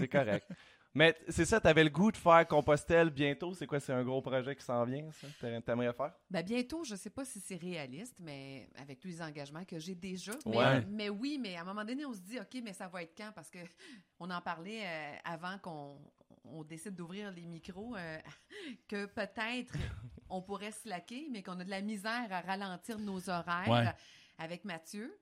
C'est correct. Mais c'est ça, t'avais le goût de faire Compostelle bientôt? C'est quoi, c'est un gros projet qui s'en vient, ça? T'a- T'aimerais faire? Ben bientôt, je sais pas si c'est réaliste, mais avec tous les engagements que j'ai déjà. Ouais. Mais, mais oui, mais à un moment donné, on se dit, OK, mais ça va être quand? Parce que on en parlait euh, avant qu'on on décide d'ouvrir les micros, euh, que peut-être on pourrait slacker, mais qu'on a de la misère à ralentir nos horaires Ouais. avec Mathieu.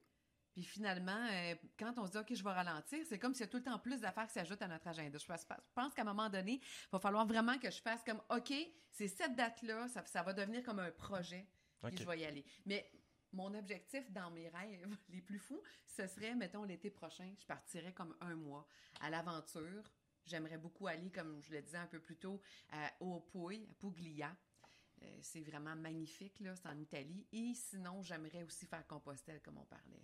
Puis finalement, euh, quand on se dit, OK, je vais ralentir, c'est comme s'il y a tout le temps plus d'affaires qui s'ajoutent à notre agenda. Je pense, qu'à un moment donné, il va falloir vraiment que je fasse comme, OK, c'est cette date-là, ça, ça va devenir comme un projet, puis je vais y aller. Mais mon objectif dans mes rêves les plus fous, ce serait, mettons, l'été prochain, je partirais comme un mois à l'aventure. J'aimerais beaucoup aller, comme je le disais un peu plus tôt, à- au Puy, à Puglia. Euh, c'est vraiment magnifique, là, c'est en Italie. Et sinon, j'aimerais aussi faire Compostelle, comme on parlait.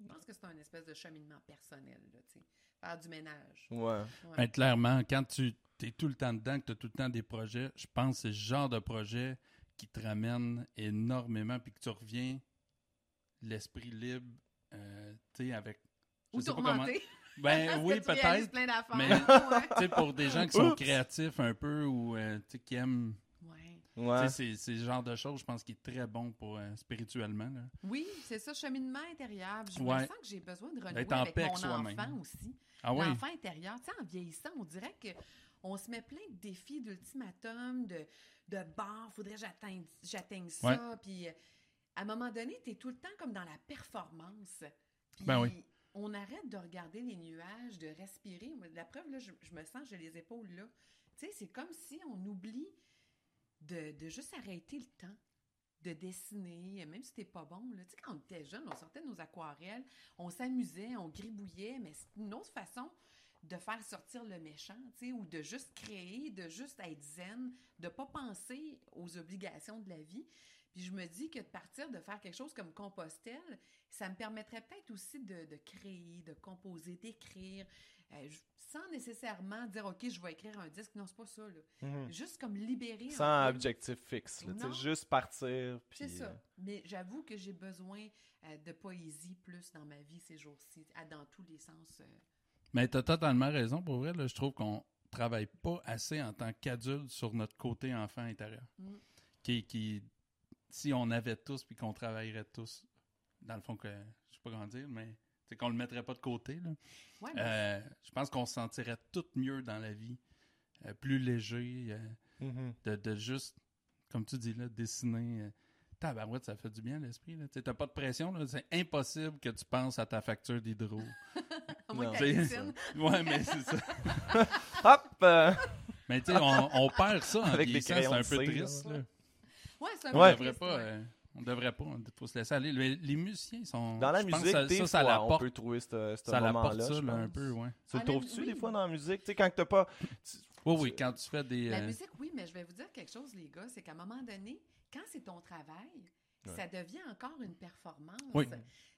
Je pense que c'est un espèce de cheminement personnel, là, tu sais. Faire du ménage. Ouais. Ouais. Ben, clairement, quand tu es tout le temps dedans, que tu as tout le temps des projets, je pense que c'est le genre de projet qui te ramène énormément, puis que tu reviens l'esprit libre, euh, tu sais, avec... je Ou sais pas comment- tourmenté. Ben oui, peut-être. mais- Ouais. Sais, pour des gens qui sont Oups. créatifs un peu ou euh, tu sais, qui aiment... Ouais. Ouais. C'est- c'est le genre de choses, je pense, qui est très bon pour euh, spirituellement. Là. Oui, c'est ça, cheminement intérieur. Je Ouais. me sens que j'ai besoin de renouer avec mon enfant aussi. Ah oui? L'enfant intérieur. Tu sais, en vieillissant, on dirait que on se met plein de défis, d'ultimatums, de, de barres. Faudrait que j'atteigne, j'atteigne ça. Puis euh, à un moment donné, tu es tout le temps comme dans la performance. Puis Ben oui. on arrête de regarder les nuages, de respirer. La preuve, là, je, je me sens, j'ai les épaules là. Tu sais, c'est comme si on oublie de, de juste arrêter le temps de dessiner, même si c'était pas bon. Là. Tu sais, quand on était jeune, on sortait de nos aquarelles, on s'amusait, on gribouillait, mais c'est une autre façon de faire sortir le méchant, tu sais, ou de juste créer, de juste être zen, de pas penser aux obligations de la vie. Puis je me dis que de partir, de faire quelque chose comme Compostelle, ça me permettrait peut-être aussi de, de créer, de composer, d'écrire, euh, sans nécessairement dire, OK, je vais écrire un disque. Non, c'est pas ça, là. Mhm. Juste comme libérer. Sans un objectif fixe. là, juste partir. puis, C'est ça. euh, Mais j'avoue que j'ai besoin euh, de poésie plus dans ma vie ces jours-ci, dans tous les sens. euh. Mais tu as totalement raison, pour vrai. Là, je trouve qu'on travaille pas assez en tant qu'adulte sur notre côté enfant intérieur. Mm. Qui, qui, si on avait tous, puis qu'on travaillerait tous, dans le fond, que, je sais pas comment dire, mais c'est qu'on le mettrait pas de côté. Là. Ouais, mais Euh, je pense qu'on se sentirait tout mieux dans la vie, euh, plus léger, euh, mhm. de, de juste, comme tu dis, là, dessiner. Euh, Tabarouette, ça fait du bien à l'esprit. Tu sais, T'as pas de pression. C'est impossible que tu penses à ta facture d'hydro. ouais, mais c'est ça. Hop! Mais tu sais, on, on perd ça en Avec vieillissant, c'est un peu triste. là. Ouais, c'est un Ouais. peu devrait triste, pas. ouais. On devrait pas. Il faut se laisser aller. Les, les musiciens sont. Dans la musique, que ça, des ça, ça fois, on l'apporte. peut trouver ce, ce Ça l'apporte moment-là. ça, là, un peu, ouais. Tu le Ah, trouves-tu oui. des fois dans la musique? Tu sais, quand t'as pas. tu- Oui, oui, quand tu fais des. La euh, musique, oui, mais je vais vous dire quelque chose, les gars, c'est qu'à un moment donné, quand c'est ton travail, Ouais. ça devient encore une performance. Oui.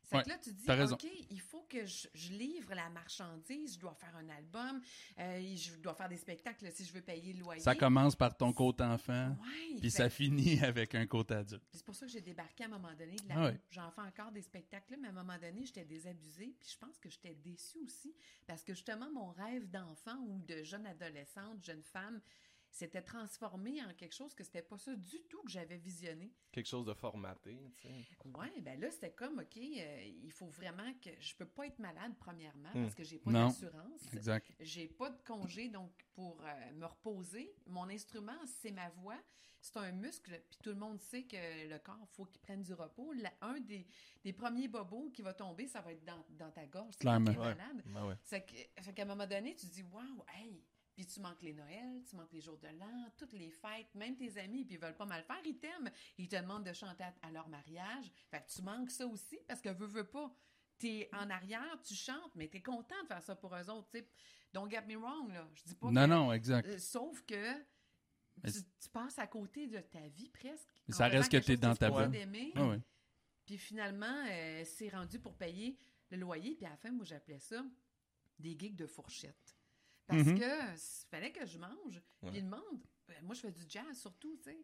C'est Ouais, que là, tu dis. OK, il faut que je, je livre la marchandise, je dois faire un album, euh, je dois faire des spectacles si je veux payer le loyer. ça commence par ton côté enfant, puis ça finit avec un côté adulte. C'est pour ça que j'ai débarqué à un moment donné de la Ah. J'en fais encore des spectacles, mais à un moment donné, j'étais désabusée. Puis je pense que j'étais déçue aussi. Parce que justement, mon rêve d'enfant ou de jeune adolescente, jeune femme, s'était transformé en quelque chose que c'était pas ça du tout que j'avais visionné. Quelque chose de formaté, tu sais. Ouais, ben là, c'était comme, OK, euh, il faut vraiment que. Je peux pas être malade, premièrement, Hmm. parce que j'ai pas d'assurance. Exact. J'ai pas de congé, donc pour euh, me reposer. Mon instrument, c'est ma voix. C'est un muscle, puis tout le monde sait que le corps, faut qu'il prenne du repos. La- un des, des premiers bobos qui va tomber, ça va être dans, dans ta gorge. C'est t'es Ouais. malade. Ben ouais. C'est que- fait qu'à un moment donné, tu te dis, waouh, hey! Puis tu manques les Noëls, tu manques les jours de l'an, toutes les fêtes, même tes amis, puis ils veulent pas mal faire, ils t'aiment. Ils te demandent de chanter à, leur mariage. Fait que tu manques ça aussi, parce que veux, veux pas. T'es en arrière, tu chantes, mais t'es content de faire ça pour eux autres, tu sais. Don't get me wrong, là. Je dis pas Non, que- non, exact. euh, sauf que tu, tu passes à côté de ta vie presque. Mais ça reste que t'es dans ta d'aimer. Ah. Puis finalement, euh, c'est rendu pour payer le loyer. Puis à la fin, moi, j'appelais ça des gigs de fourchette. Parce Mhm. que fallait que je mange. Ouais. Puis le monde, euh, moi, je fais du jazz surtout, tu sais.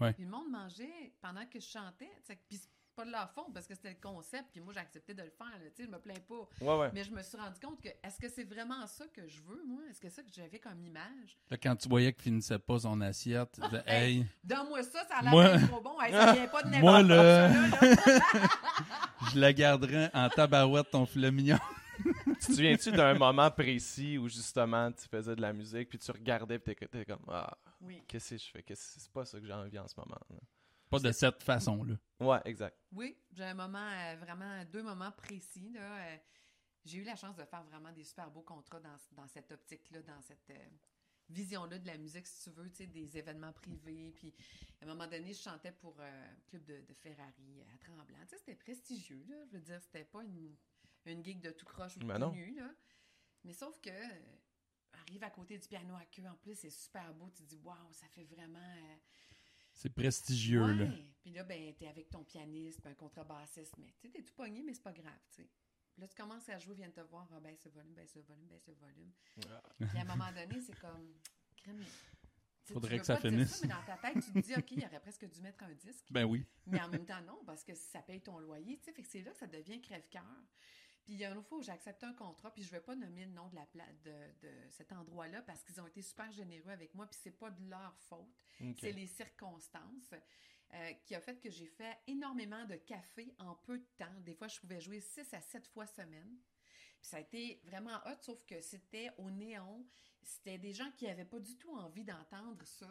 Ouais. Puis le monde mangeait pendant que je chantais. Puis c'est pas de leur faute parce que c'était le concept, puis moi, j'ai accepté de le faire, tu sais, je me plains pas. Ouais. Mais je me suis rendu compte que, est-ce que c'est vraiment ça que je veux, moi? Est-ce que c'est ça que j'avais comme image? Là, quand tu voyais qu'il finissait pas son assiette, tu disais, Hey. Donne-moi ça, ça a l'air Moi- trop bon. Hey, ça vient pas de n'importe Moi, là- je la garderai en tabarouette ton filet mignon. Tu te souviens-tu d'un moment précis où justement tu faisais de la musique puis tu regardais puis t'étais comme ah Oui, qu'est-ce que je fais? Qu'est-ce- c'est pas ça que j'ai envie en ce moment là. Pas de cette façon-là. ouais exact oui, j'ai un moment, euh, vraiment, deux moments précis, là. euh, j'ai eu la chance de faire vraiment des super beaux contrats dans, dans cette optique-là, dans cette euh, vision-là de la musique, si tu veux, tu sais, des événements privés. Puis, à un moment donné, je chantais pour euh, Club de, de Ferrari à Tremblant. Tu sais, c'était prestigieux, là. Je veux dire, c'était pas une, une gig de tout croche ou de Ben tout nu, là. Mais sauf que, euh, arrive à côté du piano à queue, en plus, c'est super beau. Tu te dis, waouh, ça fait vraiment. euh, C'est prestigieux, là. Puis là, ben, t'es avec ton pianiste, un contrebassiste, mais tu t'es tout pogné, mais c'est pas grave, tu sais. Là, tu commences à jouer, viens te voir, ah, ben, ce volume, ben, ce volume, ben, ce volume. Puis à un moment donné, c'est comme, crème. Faudrait que ça finisse. mais dans ta tête, tu te dis, OK, il aurait presque dû mettre un disque. Ben oui. Mais en même temps, non, parce que ça paye ton loyer, tu sais. Fait que c'est là que ça devient crève-cœur. Puis il y a une autre fois où j'ai accepté un contrat, puis je vais pas nommer le nom de, la pla- de, de cet endroit-là parce qu'ils ont été super généreux avec moi, puis c'est pas de leur faute. C'est les circonstances euh, qui a fait que j'ai fait énormément de café en peu de temps. Des fois, je pouvais jouer 6 à 7 fois semaine. Puis ça a été vraiment hot, sauf que c'était au néon. C'était des gens qui n'avaient pas du tout envie d'entendre ça.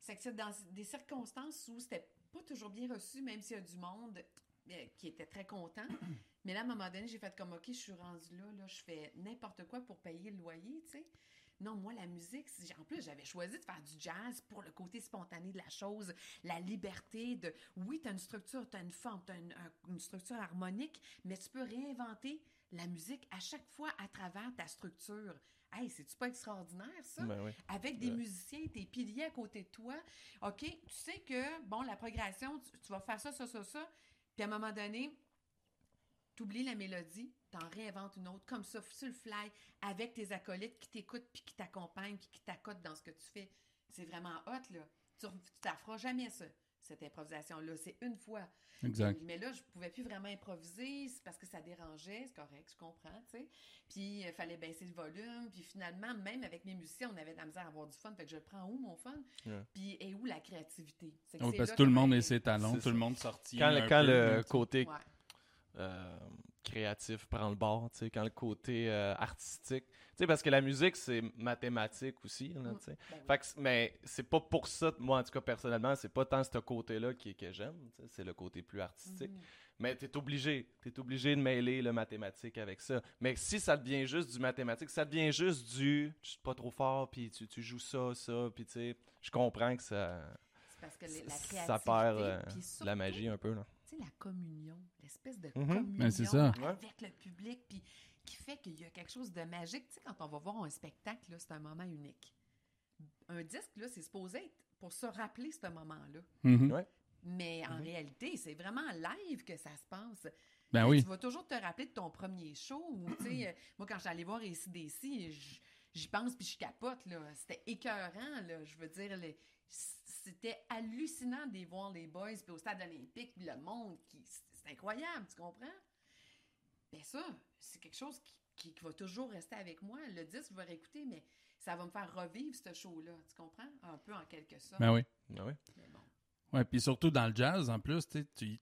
C'est que c'est dans des circonstances où c'était pas toujours bien reçu, même s'il y a du monde euh, qui était très content. Mais là, à un moment donné, j'ai fait comme, OK, je suis rendue là, là, je fais n'importe quoi pour payer le loyer, tu sais. Non, moi, la musique, si- en plus, j'avais choisi de faire du jazz pour le côté spontané de la chose, la liberté de, oui, tu as une structure, tu as une forme, tu as une, un- une structure harmonique, mais tu peux réinventer la musique à chaque fois à travers ta structure. Hey, c'est-tu pas extraordinaire, ça? Ben oui. avec des musiciens, tes piliers à côté de toi. OK, tu sais que, bon, la progression, tu, tu vas faire ça, ça, ça, ça. Puis à un moment donné, tu oublies la mélodie, t'en réinventes une autre, comme ça, sur le fly, avec tes acolytes qui t'écoutent, puis qui t'accompagnent, puis qui t'accotent dans ce que tu fais. C'est vraiment hot, là. Tu ne t'afferas jamais ça, cette improvisation-là. C'est une fois. Exact. Mais là, je pouvais plus vraiment improviser c'est parce que ça dérangeait, c'est correct, je comprends, tu sais. Puis il fallait baisser le volume, puis finalement, même avec mes musiciens, on avait de la misère à avoir du fun, fait que je le prends où, mon fun? Puis et où la créativité? C'est Oui, parce là que tout le monde est ses talons, C'est tout ça. le monde sortit. quand, le, quand côté Ouais. Euh, créatif prend le bord, tu sais, quand le côté euh, artistique, tu sais, parce que la musique c'est mathématique aussi, là, tu sais. Ben oui. Fait que mais c'est pas pour ça, moi en tout cas personnellement, c'est pas tant ce côté-là qui, que j'aime, c'est le côté plus artistique. Mhm. Mais t'es obligé, t'es obligé de mêler le mathématique avec ça. Mais si ça devient juste du mathématique, ça devient juste du, je suis pas trop fort, puis tu, tu joues ça, ça, puis tu sais, je comprends que ça, C'est parce que les- la créativité, ça perd euh, la magie un peu là. Tu sais, la communion, l'espèce de Mhm. communion Ben, c'est ça. Ouais. avec le public, puis qui fait qu'il y a quelque chose de magique. Tu sais, quand on va voir un spectacle, là, c'est un moment unique. Un disque, là, c'est supposé être pour se rappeler ce moment-là. Mhm. Ouais. Mais en Mhm. réalité, c'est vraiment en live que ça se passe. Ben oui. Tu vas toujours te rappeler de ton premier show. Ou, tu sais, moi, quand j'allais voir ACDC, j'y pense puis je capote. là. C'était écœurant. Là. Je veux dire, les- c'était hallucinant de voir les boys puis au stade olympique, puis le monde. qui C'est incroyable, tu comprends? Ben ça, c'est quelque chose qui, qui- qui va toujours rester avec moi. Le disque, je vais réécouter, mais ça va me faire revivre ce show-là. Tu comprends? Un peu en quelque sorte. Ben oui. Ouais. Mais bon. Ouais, puis surtout dans le jazz, en plus, tu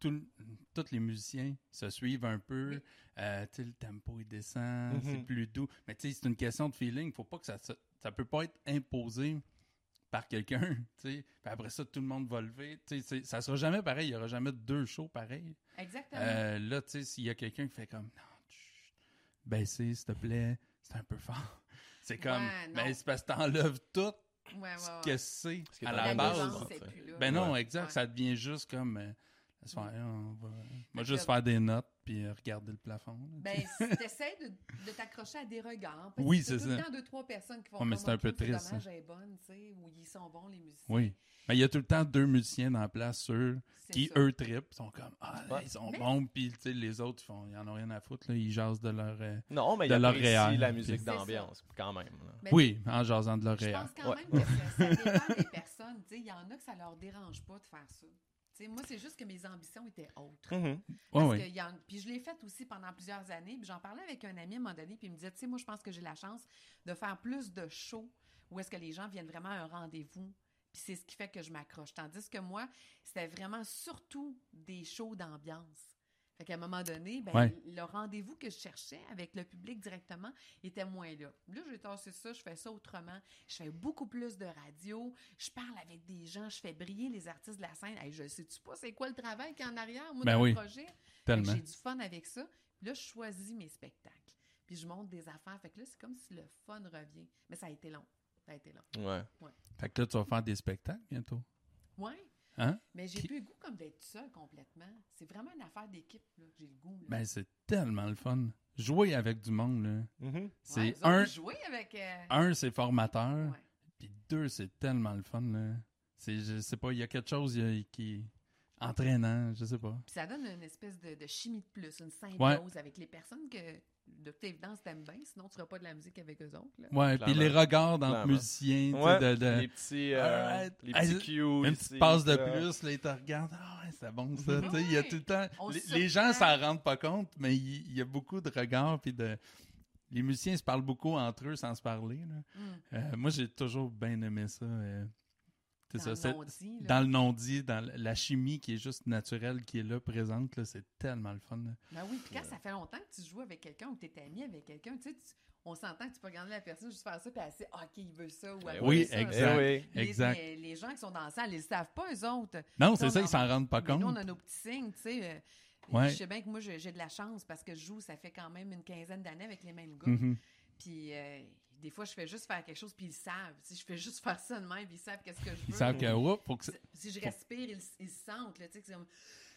tous les musiciens se suivent un peu. Oui. Euh, le tempo il descend, c'est plus doux. Mais tu sais, c'est une question de feeling. Faut pas que ça, ça, ça peut pas être imposé par quelqu'un. tu sais. Puis après ça, tout le monde va lever. Tu sais, c'est- ça sera jamais pareil. Il y aura jamais deux shows pareils. Exactement. Euh, là, tu sais, s'il y a quelqu'un qui fait comme non, chut, baissez, s'il te plaît, c'est un peu fort. C'est comme, Ouais, ben, c'est parce que t'enlèves tout ouais, ouais, ce que c'est à la la base. plus là. Ben non, Ouais. exact. Ouais. Ça devient juste comme. euh, on va, on va que- juste faire des notes puis euh, regarder le plafond. là, Ben, si t'essaies de, de t'accrocher à des regards. parce Oui, que c'est tout le ça. temps deux, trois personnes qui vont Ouais, mais c'est un peu triste, dommage, elle est bonne, tu sais, ou ils sont bons, les musiciens. oui. Mais il y a tout le temps deux musiciens dans la place, ceux qui, ça. eux, tripent, sont comme Ah, Ouais. ils sont Mais- bons, puis tu sais, les autres, ils, font, ils en ont rien à foutre, là, ils jasent de leur. euh, Non, mais il De leur apprécie réel, la musique d'ambiance quand même. là. Mais Oui, en jasant de leur Je réel. pense quand Ouais. même que ça, ça dépend des personnes. Tu sais, Il y en a que ça leur dérange pas de faire ça. Moi, c'est juste que mes ambitions étaient autres. Mhm. Parce que y en- puis je l'ai fait aussi pendant plusieurs années. Puis j'en parlais avec un ami à un moment donné, puis il me disait, tu sais, moi, je pense que j'ai la chance de faire plus de shows où est-ce que les gens viennent vraiment à un rendez-vous. Puis c'est ce qui fait que je m'accroche. Tandis que moi, c'était vraiment surtout des shows d'ambiance. Fait qu'à un moment donné, ben, Ouais. le rendez-vous que je cherchais avec le public directement était moins là. Là, j'ai tassé ça, je fais ça autrement. Je fais beaucoup plus de radio. Je parle avec des gens, je fais briller les artistes de la scène. Hey, je sais-tu pas c'est quoi le travail qu'il y a en arrière, moi, Ben dans oui. le projet? J'ai du fun avec ça. Puis là, je choisis mes spectacles. Puis je monte des affaires. Fait que là, c'est comme si le fun revient. Mais ça a été long. Ça a été long. Ouais. Fait que là, tu vas faire des spectacles bientôt. Ouais. Hein? Mais j'ai Qui- plus le goût comme d'être seul complètement. C'est vraiment une affaire d'équipe, là, que j'ai le goût. là. Ben, c'est tellement le fun. Jouer avec du monde, là. Mhm. Ouais, C'est un, jouez avec. euh, un, c'est formateur. Puis deux, c'est tellement le fun, là. C'est, je sais pas, il y a quelque chose y a- qui est entraînant, je sais pas. Puis ça donne une espèce de, de chimie de plus, une symbiose Ouais. avec les personnes que, de toute évidence, t'aimes bien. Sinon, tu feras pas de la musique avec eux autres. Là. Ouais, puis les regards d'entre Clairement. musiciens, tu sais, Ouais, de, de- Les petits, euh, les petits cues. une petite passe de plus, là, ils te regardent. Ah ouais, c'est bon ça. tu sais, Il y a tout le temps. Les, les gens s'en rendent pas compte, mais il, y a beaucoup de regards puis de. Les musiciens se parlent beaucoup entre eux sans se parler. là. Mm. Euh, moi, j'ai toujours bien aimé ça. euh, Dans ça. le non-dit, dans le non-dit, dans la chimie qui est juste naturelle, qui est là, présente, là, c'est tellement le fun. là. Ben oui, puis quand ça fait longtemps que tu joues avec quelqu'un ou que tu es ami avec quelqu'un, tu sais, tu- on s'entend que tu peux regarder la personne juste faire ça, puis elle sait, OK, il veut ça, ou elle Eh veut oui, ça. exact. Eh oui. Les- Exact. Les, les gens qui sont dans la salle, ils ne savent pas, eux autres. Non, c'est ça, ils s'en rendent pas Mais nous, on compte. a nos petits signes, tu sais. euh, Ouais. Je sais bien que moi, j'ai de la chance parce que je joue, ça fait quand même une quinzaine d'années avec les mêmes gars. Mhm. Puis euh, des fois, je fais juste faire quelque chose, puis ils savent. Si je fais juste faire ça de même, puis ils savent qu'est-ce que je veux. Ils savent que, oups, faut que c'est- Si je respire, ils, ils sentent, là, tu sais, que c'est comme-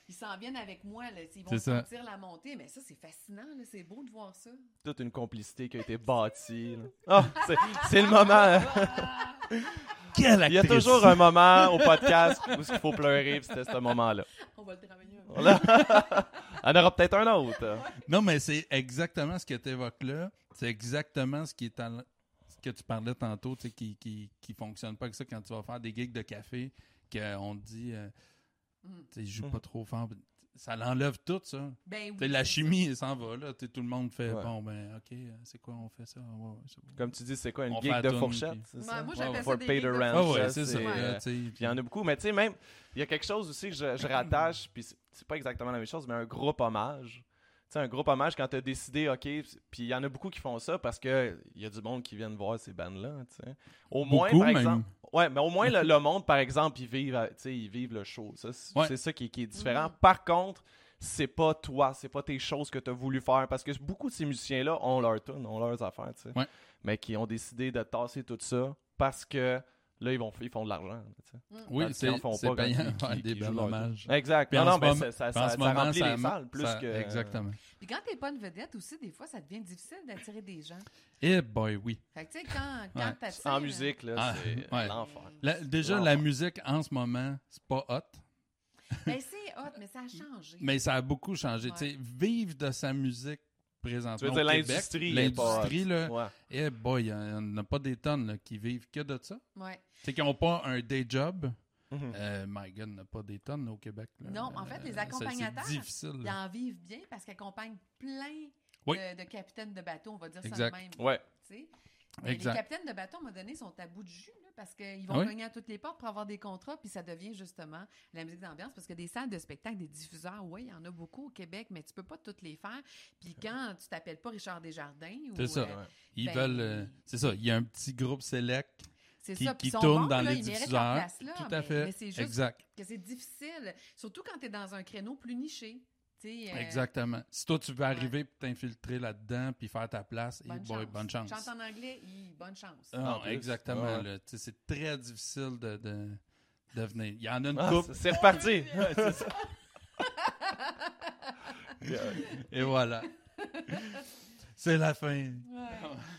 ils s'en viennent avec moi, là, ils vont C'est ça. sentir la montée. Mais ça, c'est fascinant, là, c'est beau de voir ça. Toute une complicité qui a été bâtie. Ah, c'est- c'est le moment. Quelle Il y a toujours un moment au podcast où il faut pleurer, puis c'était ce moment-là. On va le travailler un peu. Voilà. Il y en aura peut-être un autre. Non, mais c'est exactement ce que tu évoques là. C'est exactement ce qui est en- que tu parlais tantôt, tu sais, qui, qui, qui fonctionne pas avec ça quand tu vas faire des gigs de café, qu'on te dit, euh, Mhm. tu sais, joue Mhm. pas trop fort. Ça l'enlève tout, ça. Ben oui, la chimie, elle s'en va, là. Tout le monde fait, Ouais. bon, ben, OK, euh, c'est quoi, on fait ça? Ouais. Comme tu dis, c'est quoi, une On gig de fourchette? puis- Ouais, ça? moi, j'appelle ça des pay de Ah ouais, c'est ça. Sais, Puis il y en a beaucoup, mais tu sais, même, il y a quelque chose aussi que je, je rattache, puis c'est pas exactement la même chose, mais un groupe hommage. Tu sais, un groupe hommage quand t'as décidé, OK, puis il y en a beaucoup qui font ça parce que il y a du monde qui viennent voir ces bandes-là, tu sais. Au moins, par même. exemple. Ouais, mais au moins, le, le monde, par exemple, ils vivent, euh, tu sais, ils vivent le show. Ça, c'est Ouais. ça qui, est- qui est différent. Mhm. Par contre, c'est pas toi, c'est pas tes choses que tu as voulu faire. Parce que beaucoup de ces musiciens-là ont leur tune, ont leurs affaires, tu. Ouais. Mais qui ont décidé de tasser tout ça parce que là, ils, vont, ils font de l'argent. Mm. Oui, c'est payant qu'ils- des belles hommages. Exact. Puis non, non, mais ça, ça, moment, remplit ça- les salles plus ça- que... Exactement. Puis quand t'es pas une vedette aussi, des fois, ça devient difficile d'attirer des gens. Eh boy, oui. Fait que, tu sais, quand, quand Ouais. t'attires... En musique, là, Ah, c'est ouais. l'enfer. Déjà, la musique, en ce moment, c'est pas hot. Ben, c'est hot, mais ça a changé. Mais ça a beaucoup changé. Ouais. Tu sais, vivre de sa musique présentement. Tu veux dire l'industrie L'industrie, là. Ouais. Eh boy, il y en a pas des tonnes là, qui vivent que de ça. Ouais. Tu sais, qui n'ont pas un day job. Mhm. Euh, my God, il n'y en a pas des tonnes au Québec. là. Non, en fait, les Euh, c'est- accompagnateurs, C'est difficile. Ils en vivent bien parce qu'ils accompagnent plein Oui. de, de capitaines de bateau, on va dire Exact. ça de même. Ouais. Exact. les capitaines de bateau, à un moment donné, sont à bout de jus là, parce qu'ils vont oui? cogner à toutes les portes pour avoir des contrats, puis ça devient justement la musique d'ambiance parce que des salles de spectacle, des diffuseurs, oui, il y en a beaucoup au Québec, mais tu peux pas toutes les faire. Puis quand tu t'appelles pas Richard Desjardins ou. C'est ça. euh, Ouais. Ils ben, veulent. euh, c'est ça. Il y a un petit groupe select. C'est qui- ça. Qui ils sont tourne bons, dans là, les diffuseurs. place, là, Tout à mais- fait. Mais c'est juste Exact. que c'est difficile, surtout quand tu es dans un créneau plus niché. euh, Exactement. Si toi, tu veux arriver et t'infiltrer là-dedans puis faire ta place, eh Bonne, boy, chance. bonne chance. Chante en anglais, hi, bonne chance. Ah, non, plus. exactement. Ouais. sais, C'est très difficile de, de, de venir. Il y en a une Ah, couple. c'est- reparti. Ouais, c'est ça. Et voilà. C'est la fin. Ouais.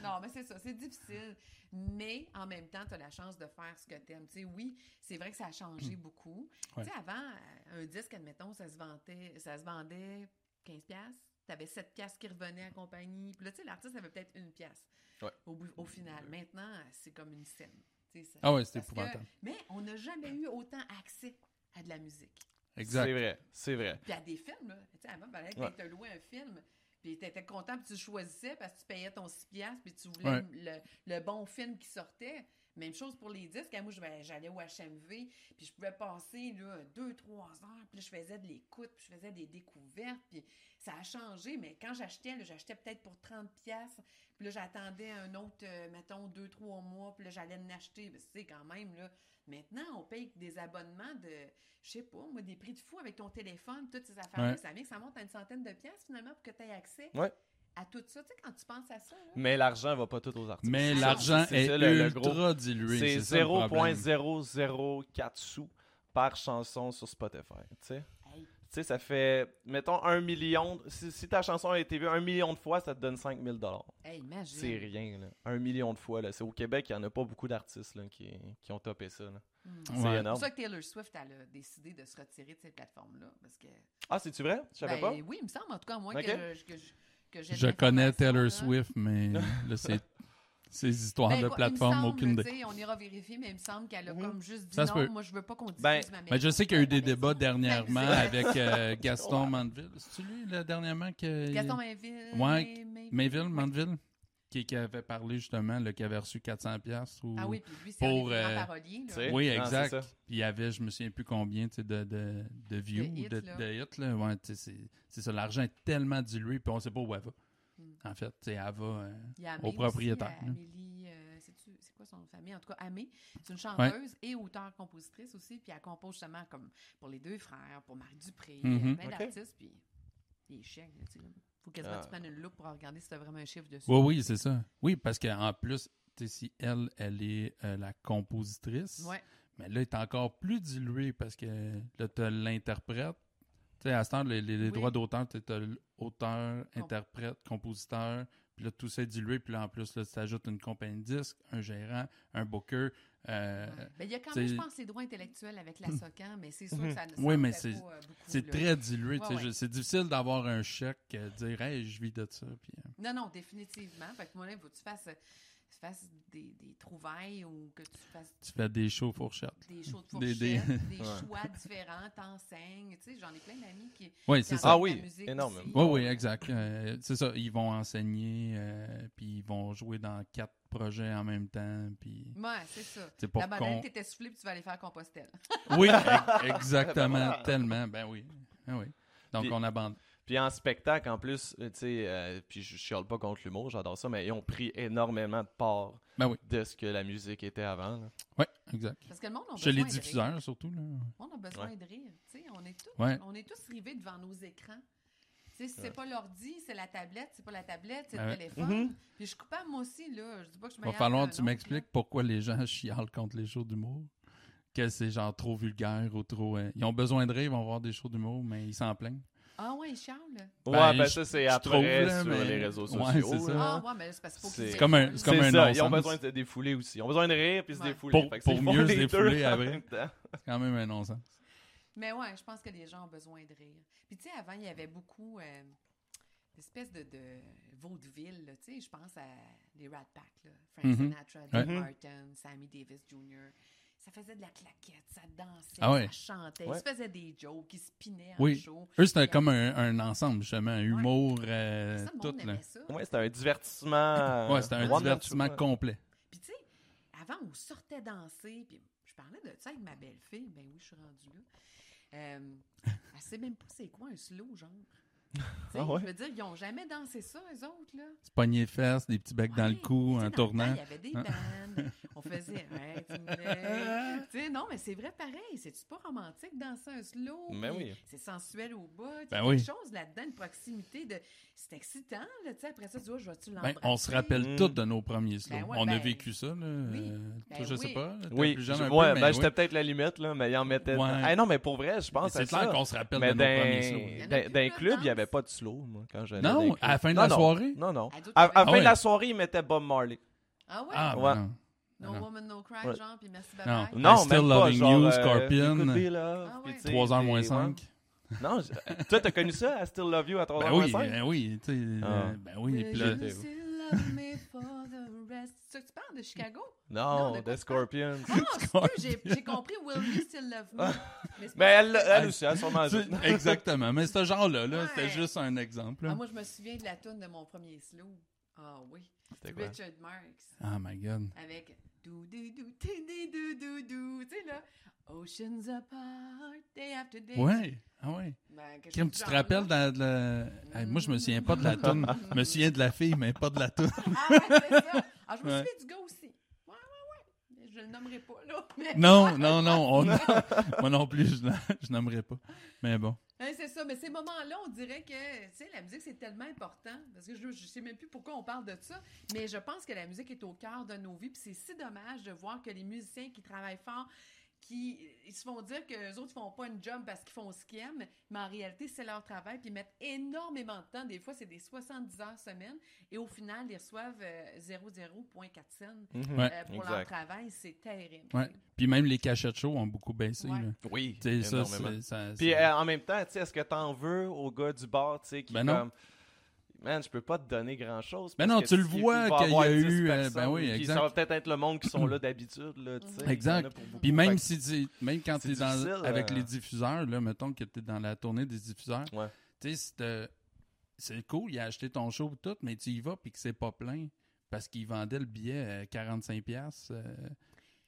Non, mais c'est ça, c'est difficile. Mais en même temps, tu as la chance de faire ce que tu aimes. Tu sais, oui, c'est vrai que ça a changé beaucoup. Ouais. Tu sais, avant, euh, un disque, admettons, ça se vendait, ça se vendait 15 pièces. Tu avais 7 pièces qui revenaient à compagnie. Puis là, tu sais, l'artiste avait peut-être une pièce Ouais. au, final. Maintenant, c'est comme une scène. Ça- Ah ouais, c'est parce que- épouvantable. mais on n'a jamais eu autant accès à de la musique. exact. C'est vrai, c'est vrai. Puis à des films, là. Tu sais, avant, Ouais. tu loué un film, puis tu étais content, puis tu choisissais parce que tu payais ton 6 piastres, puis tu voulais Ouais. le, le bon film qui sortait. Même chose pour les disques. Moi, j'allais au HMV, puis je pouvais passer là, deux, trois heures, puis je faisais de l'écoute, puis je faisais des découvertes, puis ça a changé. Mais quand j'achetais, j'achetais peut-être pour 30 pièces puis là, j'attendais un autre, euh, mettons, deux, trois mois, puis là, j'allais en acheter. Ben, sais, quand même, là, maintenant, on paye des abonnements de, je sais pas, moi, des prix de fou avec ton téléphone, toutes ces affaires-là. Ouais. Ça vient que ça monte à une centaine de pièces, finalement, pour que tu aies accès Ouais. à tout ça. Tu sais, quand tu penses à ça, là, Mais l'argent va pas tout aux artistes. Mais Ah, l'argent c'est est ça, le- le ultra gros. dilué. C'est ça le problème. 0.004 sous par chanson sur Spotify. Tu sais? Sais, ça fait, mettons, un million. Si, si ta chanson a été vue un million de fois, ça te donne 5000 dollars. hey, imagine. C'est rien, là. Un million de fois, là. C'est au Québec, il n'y en a pas beaucoup d'artistes, là, qui, qui ont topé ça, là. Hmm. C'est Ouais. C'est énorme. pour ça que Taylor Swift, elle a décidé de se retirer de cette plateforme-là. Parce que. Ah, c'est-tu vrai? Je savais Ben, pas. Oui, il me semble, en tout cas, moi, que, je- que, je- que Je connais Taylor là. Swift, mais là, c'est ces histoires Ben, de plateforme, semble, aucune idée. On ira vérifier, mais il me semble qu'elle a comme juste dit Ça se non, peut. moi je veux pas qu'on Ben, ma Mais je sais qu'il y a eu des débats dernièrement Ben, c'est- avec euh, Gaston Mandeville. C'est-tu lui, là, dernièrement, que... Gaston Mainville. Ouais. Mandeville, qui, qui avait parlé justement, là, qui avait reçu 400 pièces ou... Ah oui, puis lui, c'est Pour, euh, là. sais? Oui, exact. c'est. Puis il y avait, je me souviens plus combien, tu sais, de, de, de views, hits, de, là. de hits, là. Ouais, c'est- c'est ça. L'argent est tellement dilué, puis on sait pas où elle va. Mm. En fait, tu sais, elle va... euh, Il y a au propriétaire, Aussi, là. Amélie, euh, sais-tu- c'est quoi son nom de famille? En tout cas, Amé, c'est une chanteuse et auteure-compositrice aussi, puis elle compose justement comme pour les deux frères, pour Marie Dupré, Mhm. euh, plein d'artistes, puis tu sais. Faut quasiment Ah. que tu prennes une loupe pour regarder si t'as vraiment un chiffre dessus. Oui, oui, c'est ça. Oui, parce qu'en plus, si elle, elle est euh, la compositrice, Ouais. mais là, elle est encore plus diluée parce que là, tu as l'interprète. Tu sais, à ce temps, les, les- les Oui. droits d'auteur, tu as l'auteur, interprète, compositeur, puis là, tout ça est dilué, puis là, en plus, là, tu ajoutes une compagnie de disques, un gérant, un booker. euh, Ouais. Ben, il y a quand même, je pense, les droits intellectuels avec la SOCAN, mais c'est sûr que ça ne Oui, mais c'est- pas, euh, beaucoup, C'est très dilué. tu sais, Ouais, ouais. je- C'est difficile d'avoir un chèque, euh, dire, hey, je vis de ça. Puis, euh, Non, non, définitivement. Fait que moi, là, il faut que tu fasses, euh, tu fasses des, des trouvailles ou que tu fasses tu fais des shows fourchettes. des shows de Des- fourchette, des- des, Ouais. choix différents, t'enseignes. Tu sais, j'en ai plein d'amis qui, Oui, c'est ça. Ah font de oui, la musique énormément. aussi. Oui, oui, exact. Euh, c'est ça. Ils vont enseigner, euh, puis ils vont jouer dans quatre projets en même temps. Puis Ouais, c'est ça. c'est La banane, t'étais soufflé puis tu vas aller faire Compostelle. Oui, e- exactement, tellement. Ben oui. Ben oui. Donc Puis- on abandonne. Puis en spectacle, en plus, euh, tu sais, euh, puis je chiale pas contre l'humour, j'adore ça, mais ils ont pris énormément de part Ben oui. de ce que la musique était avant. là. Oui, exact. Parce que le monde a Chez besoin les de rire. diffuseurs, surtout. Là. Le monde a besoin de rire. Tu sais, on est tous, Ouais. on est tous rivés devant nos écrans. Tu sais, si c'est Ouais. pas l'ordi, c'est la tablette, c'est pas la tablette, c'est Ben le ouais. téléphone. Mhm. Puis je suis coupable moi aussi, là. Je dis pas que je me Va falloir que tu m'expliques pourquoi les gens chialent contre les shows d'humour. Que c'est genre trop vulgaire ou trop. euh, Ils ont besoin de rire, ils vont voir des shows d'humour, mais ils s'en plaignent. Ah ouais, Charles? Ouais, Ben, ben ça, c'est après trouve, là, sur mais- les réseaux Ouais, sociaux. c'est ça. là. Ah ouais, mais c'est parce qu'il faut qu'ils C'est aient comme un- c'est comme C'est un ça, ils ont besoin de se défouler aussi. Ils ont besoin de rire puis se Ouais. défouler. Pour- Fait que pour mieux se défouler après. C'est quand même un non-sens. Mais ouais, je pense que les gens ont besoin de rire. Puis tu sais, avant, il y avait beaucoup euh, d'espèces de, de vaudeville, là. tu sais, je pense à les Rat Pack, là. Frank Mhm. Sinatra, Dean Ouais. Martin, Sammy Davis Jr. Ça faisait de la claquette, ça dansait, Ah ouais. ça chantait, Ouais. ils se faisaient des jokes, ils spinaient en Oui. show. Eux, c'était comme un, un ensemble, justement. Un humour, euh, ça, le tout. monde Là. aimait ça. Ouais, c'était un divertissement. Ouais, c'était un divertissement show. complet. Puis tu sais, avant, on sortait danser, puis je parlais de ça avec ma belle-fille, ben oui, je suis rendue là. Euh, elle sait même pas c'est quoi un slow, genre. Tu sais, Ah ouais? Je veux dire, ils ont jamais dansé ça, eux autres, là. Se pogner les fesses, des petits becs dans le cou tu sais, en le tournant. Il y avait des Hein? bandes. On faisait. Ouais, tu. Tu sais, non, mais c'est vrai pareil. C'est-tu pas romantique danser un slow? Ben puis oui. C'est sensuel au bout? Il y Ben a quelque oui. chose là-dedans, une proximité de. C'est excitant, là. Tu sais, après ça, tu vois, je vais-tu Ben, l'embrasser? on se rappelle Mm. tous de nos premiers slows. Ben ouais, on a ben, vécu ça. Là. oui. Euh, Ben toi, je sais oui. pas. t'es Oui, plus jeune je- un ouais, peu, ben mais j'étais oui. peut-être la limite, là, mais ils en mettaient. Ouais. Ah non, mais pour vrai, je Mais pense C'est clair qu'on se rappelle Mais de nos premiers slows. Il y là, clubs, il n'y danse. Pas de slow, moi, quand j'allais Non, à la fin de Non, la non. soirée? Non, non. À il la fin Ah de la soirée, ils mettaient Bob Marley. Ah ouais? Ah, Ouais. ben. No non. Woman, No Cry, Ouais. genre, puis merci, bye Non. Non, Still même pas, Loving genre, You, euh, Scorpion. Ah ouais. tu sais, 3h moins des- 5. ouais. Non, je- toi, t'as connu ça, I Still Love You à 3h Ben moins oui, 5? ben oui, tu sais, Ah. euh, ben oui, puis là, J'étais- me for the rest. C'est ça que tu parles de Chicago? Non, de parles? Scorpions. Ah, j'ai compris Will You Still Love Me. Mais c'est Mais pas elle, elle aussi, elle sûrement. Exactement. Mais ce genre-là, là, Ouais. c'était juste un exemple. Ah, moi, je me souviens de la tune de mon premier slow. Ah oui. C'était quoi? Richard Marx. Oh my God. Avec dou dou dou ti, di, dou dou dou. Tu sais, là. Oceans apart, day after day. Ouais. Ah ouais. Ben, Kim, chose tu te rappelles dans le... Hey, moi, je me souviens pas de la toune. Je me souviens de la fille, mais pas de la toune. Ah, ouais, c'est ça. Ah, je me Ouais. souviens du gars aussi. Ouais, ouais, ouais. Mais Je le nommerai pas, là. Mais... Non, non, non. on- Moi non plus, je, je n'aimerais pas. Mais bon. C'est ça, mais ces moments-là, on dirait que, tu sais, la musique, c'est tellement important. Parce que je, je sais même plus pourquoi on parle de ça, mais je pense que la musique est au cœur de nos vies. Puis c'est si dommage de voir que les musiciens qui travaillent fort, qui ils se font dire que les autres ils font pas une job parce qu'ils font ce qu'ils aiment, mais en réalité, c'est leur travail. Puis ils mettent énormément de temps. Des fois, c'est des 70 heures semaine. Et au final, ils reçoivent euh, 0,0.4 cents Mhm. Ouais. euh, pour leur travail. C'est terrible. Ouais. Puis même les cachettes shows ont beaucoup baissé. Ouais. là. Oui, Tu ça, énormément. c'est- ça, Puis euh, en même temps, tu sais, est-ce que t'en veux au gars du bar, tu sais, qui Ben non. Man, je peux pas te donner grand-chose. Ben parce non, tu le vois qu'il y a 10 eu, euh, ben oui, exact. Ça va peut-être être le monde qui sont là d'habitude, là, tu sais. Exact. Puis même si tu- même quand tu es dans, avec euh, les diffuseurs, là, mettons que tu es dans la tournée des diffuseurs, Ouais. tu sais, c'est, euh, c'est cool, il a acheté ton show et tout, mais tu y vas puis que c'est pas plein parce qu'il vendait le billet à 45$. piastres, euh,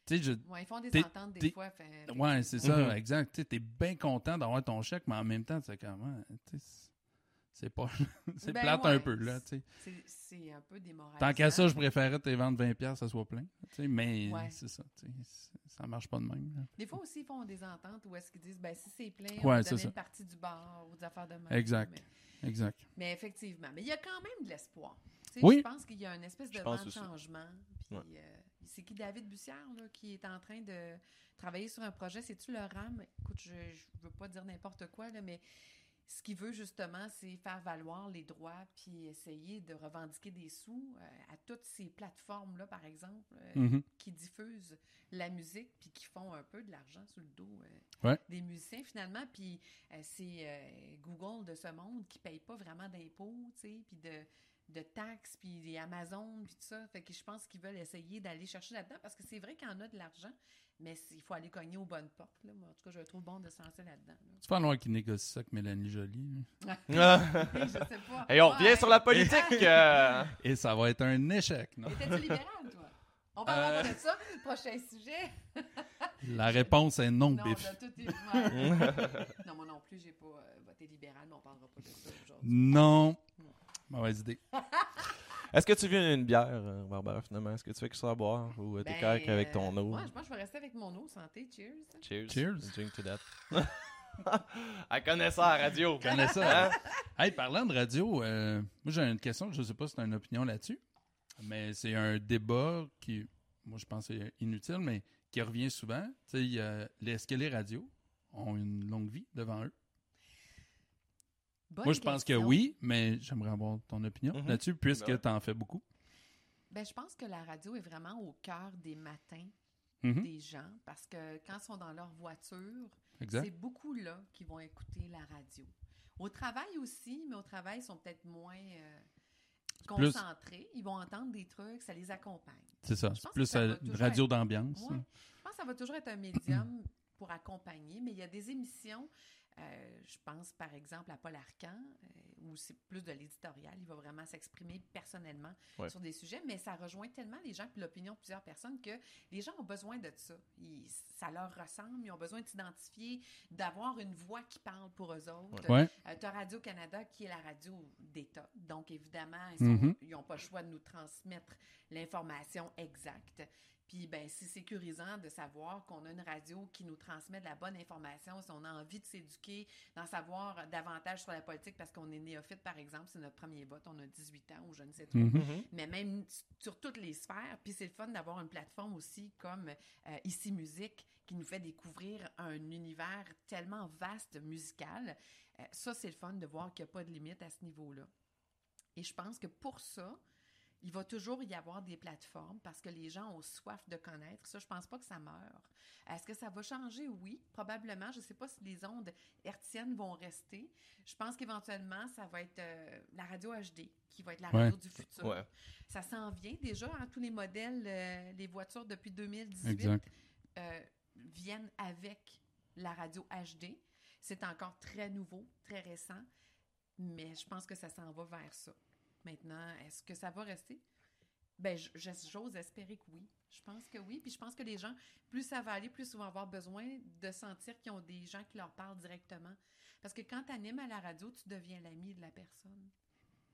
tu sais, je- Ouais, ils font des T'es- ententes des fois. fait- ouais, c'est ça, Mhm. exact. Tu es bien content d'avoir ton chèque, mais en même temps, tu sais comment, tu sais, c'est- c'est pas, c'est Ben plate ouais. un peu, là, tu sais. C'est- C'est un peu démoralisant. Tant qu'à ça, je préférais te vendre 20$, piastres, ça soit plein, tu sais, mais Ouais. c'est ça, tu sais, c'est- ça marche pas de même. là. Des fois aussi, ils font des ententes où est-ce qu'ils disent, ben si c'est plein, Ouais, on va c'est donner ça. une partie du bar ou des affaires de même. Exact. Mais, Exact. mais effectivement, mais il y a quand même de l'espoir. Tu Oui. Je pense qu'il y a une espèce de Je vent pense de aussi. changement. Puis, euh, c'est qui David Bussière là, qui est en train de travailler sur un projet? C'est-tu le RAM? Écoute, je ne veux pas dire n'importe quoi, là, mais ce qu'il veut justement, c'est faire valoir les droits puis essayer de revendiquer des sous euh, à toutes ces plateformes-là, par exemple, euh, Mhm. qui diffusent la musique puis qui font un peu de l'argent sur le dos euh, Ouais. des musiciens finalement. Puis c'est Google de ce monde qui paye pas vraiment d'impôts, tu sais, puis de, de taxes, puis Amazon, puis tout ça. Fait que je pense qu'ils veulent essayer d'aller chercher là-dedans parce que c'est vrai qu'il y en a de l'argent, mais c'est- il faut aller cogner aux bonnes portes. Là. Moi, en tout cas, je trouve bon de se lancer là-dedans. là. Tu vas falloir qu'il négocie ça avec Mélanie Jolie. là. je sais pas. Et on revient Ouais. sur la politique. euh, Et ça va être un échec, non? Étais-tu libéral, toi? On parlera Euh. pas de ça. Prochain sujet. La réponse est non, Non, bif. de tout est... ouais. non, moi non plus, j'ai pas euh, voté libéral, mais on parlera pas de ça aujourd'hui. Non. Mauvaise idée. Est-ce que tu veux une bière, euh, Barbara, finalement? Est-ce que tu fais que ça à boire ou euh, t'es Ben, correct avec ton euh, eau? Ouais, je pense que je vais rester avec mon eau. Santé, cheers. Cheers. Cheers. Drink to that. Elle connaît ça à la radio. Tu connais ça? Hein? Hey, parlant de radio, euh, moi j'ai une question, je sais pas si tu as une opinion là-dessus, mais c'est un débat qui, moi je pense, est inutile, mais qui revient souvent. Tu sais, a- les- est-ce que les radios ont une longue vie devant eux? Bonne moi je pense que question. oui, mais j'aimerais avoir ton opinion Mhm. là-dessus, puisque ouais. tu en fais beaucoup. Ben, je pense que la radio est vraiment au cœur des matins Mhm. des gens parce que quand ils sont dans leur voiture, Exact. c'est beaucoup là qui vont écouter la radio. Au travail aussi, mais au travail, ils sont peut-être moins euh, plus- concentrés. Ils vont entendre des trucs, ça les accompagne. C'est ça. Je C'est pense plus euh, une toujours radio être- d'ambiance. Ouais. hein. Je pense que ça va toujours être un médium pour accompagner, mais il y a des émissions, euh, je pense par exemple à Paul Arcan, euh, où c'est plus de l'éditorial, il va vraiment s'exprimer personnellement Ouais. sur des sujets, mais ça rejoint tellement les gens puis l'opinion de plusieurs personnes que les gens ont besoin de ça. Ils- ça leur ressemble, ils ont besoin de s'identifier, d'avoir une voix qui parle pour eux autres. Ouais. tu as Radio-Canada qui est la radio d'État. Donc, évidemment, ils n'ont pas le choix de nous transmettre l'information exacte. Puis, ben, c'est sécurisant de savoir qu'on a une radio qui nous transmet de la bonne information. Si on a envie de s'éduquer, d'en savoir davantage sur la politique parce qu'on est néophyte, par exemple, c'est notre premier vote, on a 18 ans ou je ne sais trop Mhm. Mhm. mais même sur toutes les sphères. Puis c'est le fun d'avoir une plateforme aussi comme euh, Ici Musique qui nous fait découvrir un univers tellement vaste musical. Euh, ça, c'est le fun de voir qu'il n'y a pas de limite à ce niveau-là. Et je pense que pour ça, il va toujours y avoir des plateformes parce que les gens ont soif de connaître. Ça, je pense pas que ça meurt. Est-ce que ça va changer? Oui, probablement. Je sais pas si les ondes hertziennes vont rester. Je pense qu'éventuellement, ça va être euh, la radio HD qui va être la Ouais. radio du futur. Ouais. Ça s'en vient déjà. hein, tous les modèles, euh, les voitures depuis 2018 Exact. euh, viennent avec la radio HD. C'est encore très nouveau, très récent, mais je pense que ça s'en va vers ça. Maintenant, est-ce que ça va rester? Ben, j'ose espérer que oui. Je pense que oui. Puis je pense que les gens, plus ça va aller, plus ils vont avoir besoin de sentir qu'ils ont des gens qui leur parlent directement. Parce que quand tu animes à la radio, tu deviens l'ami de la personne.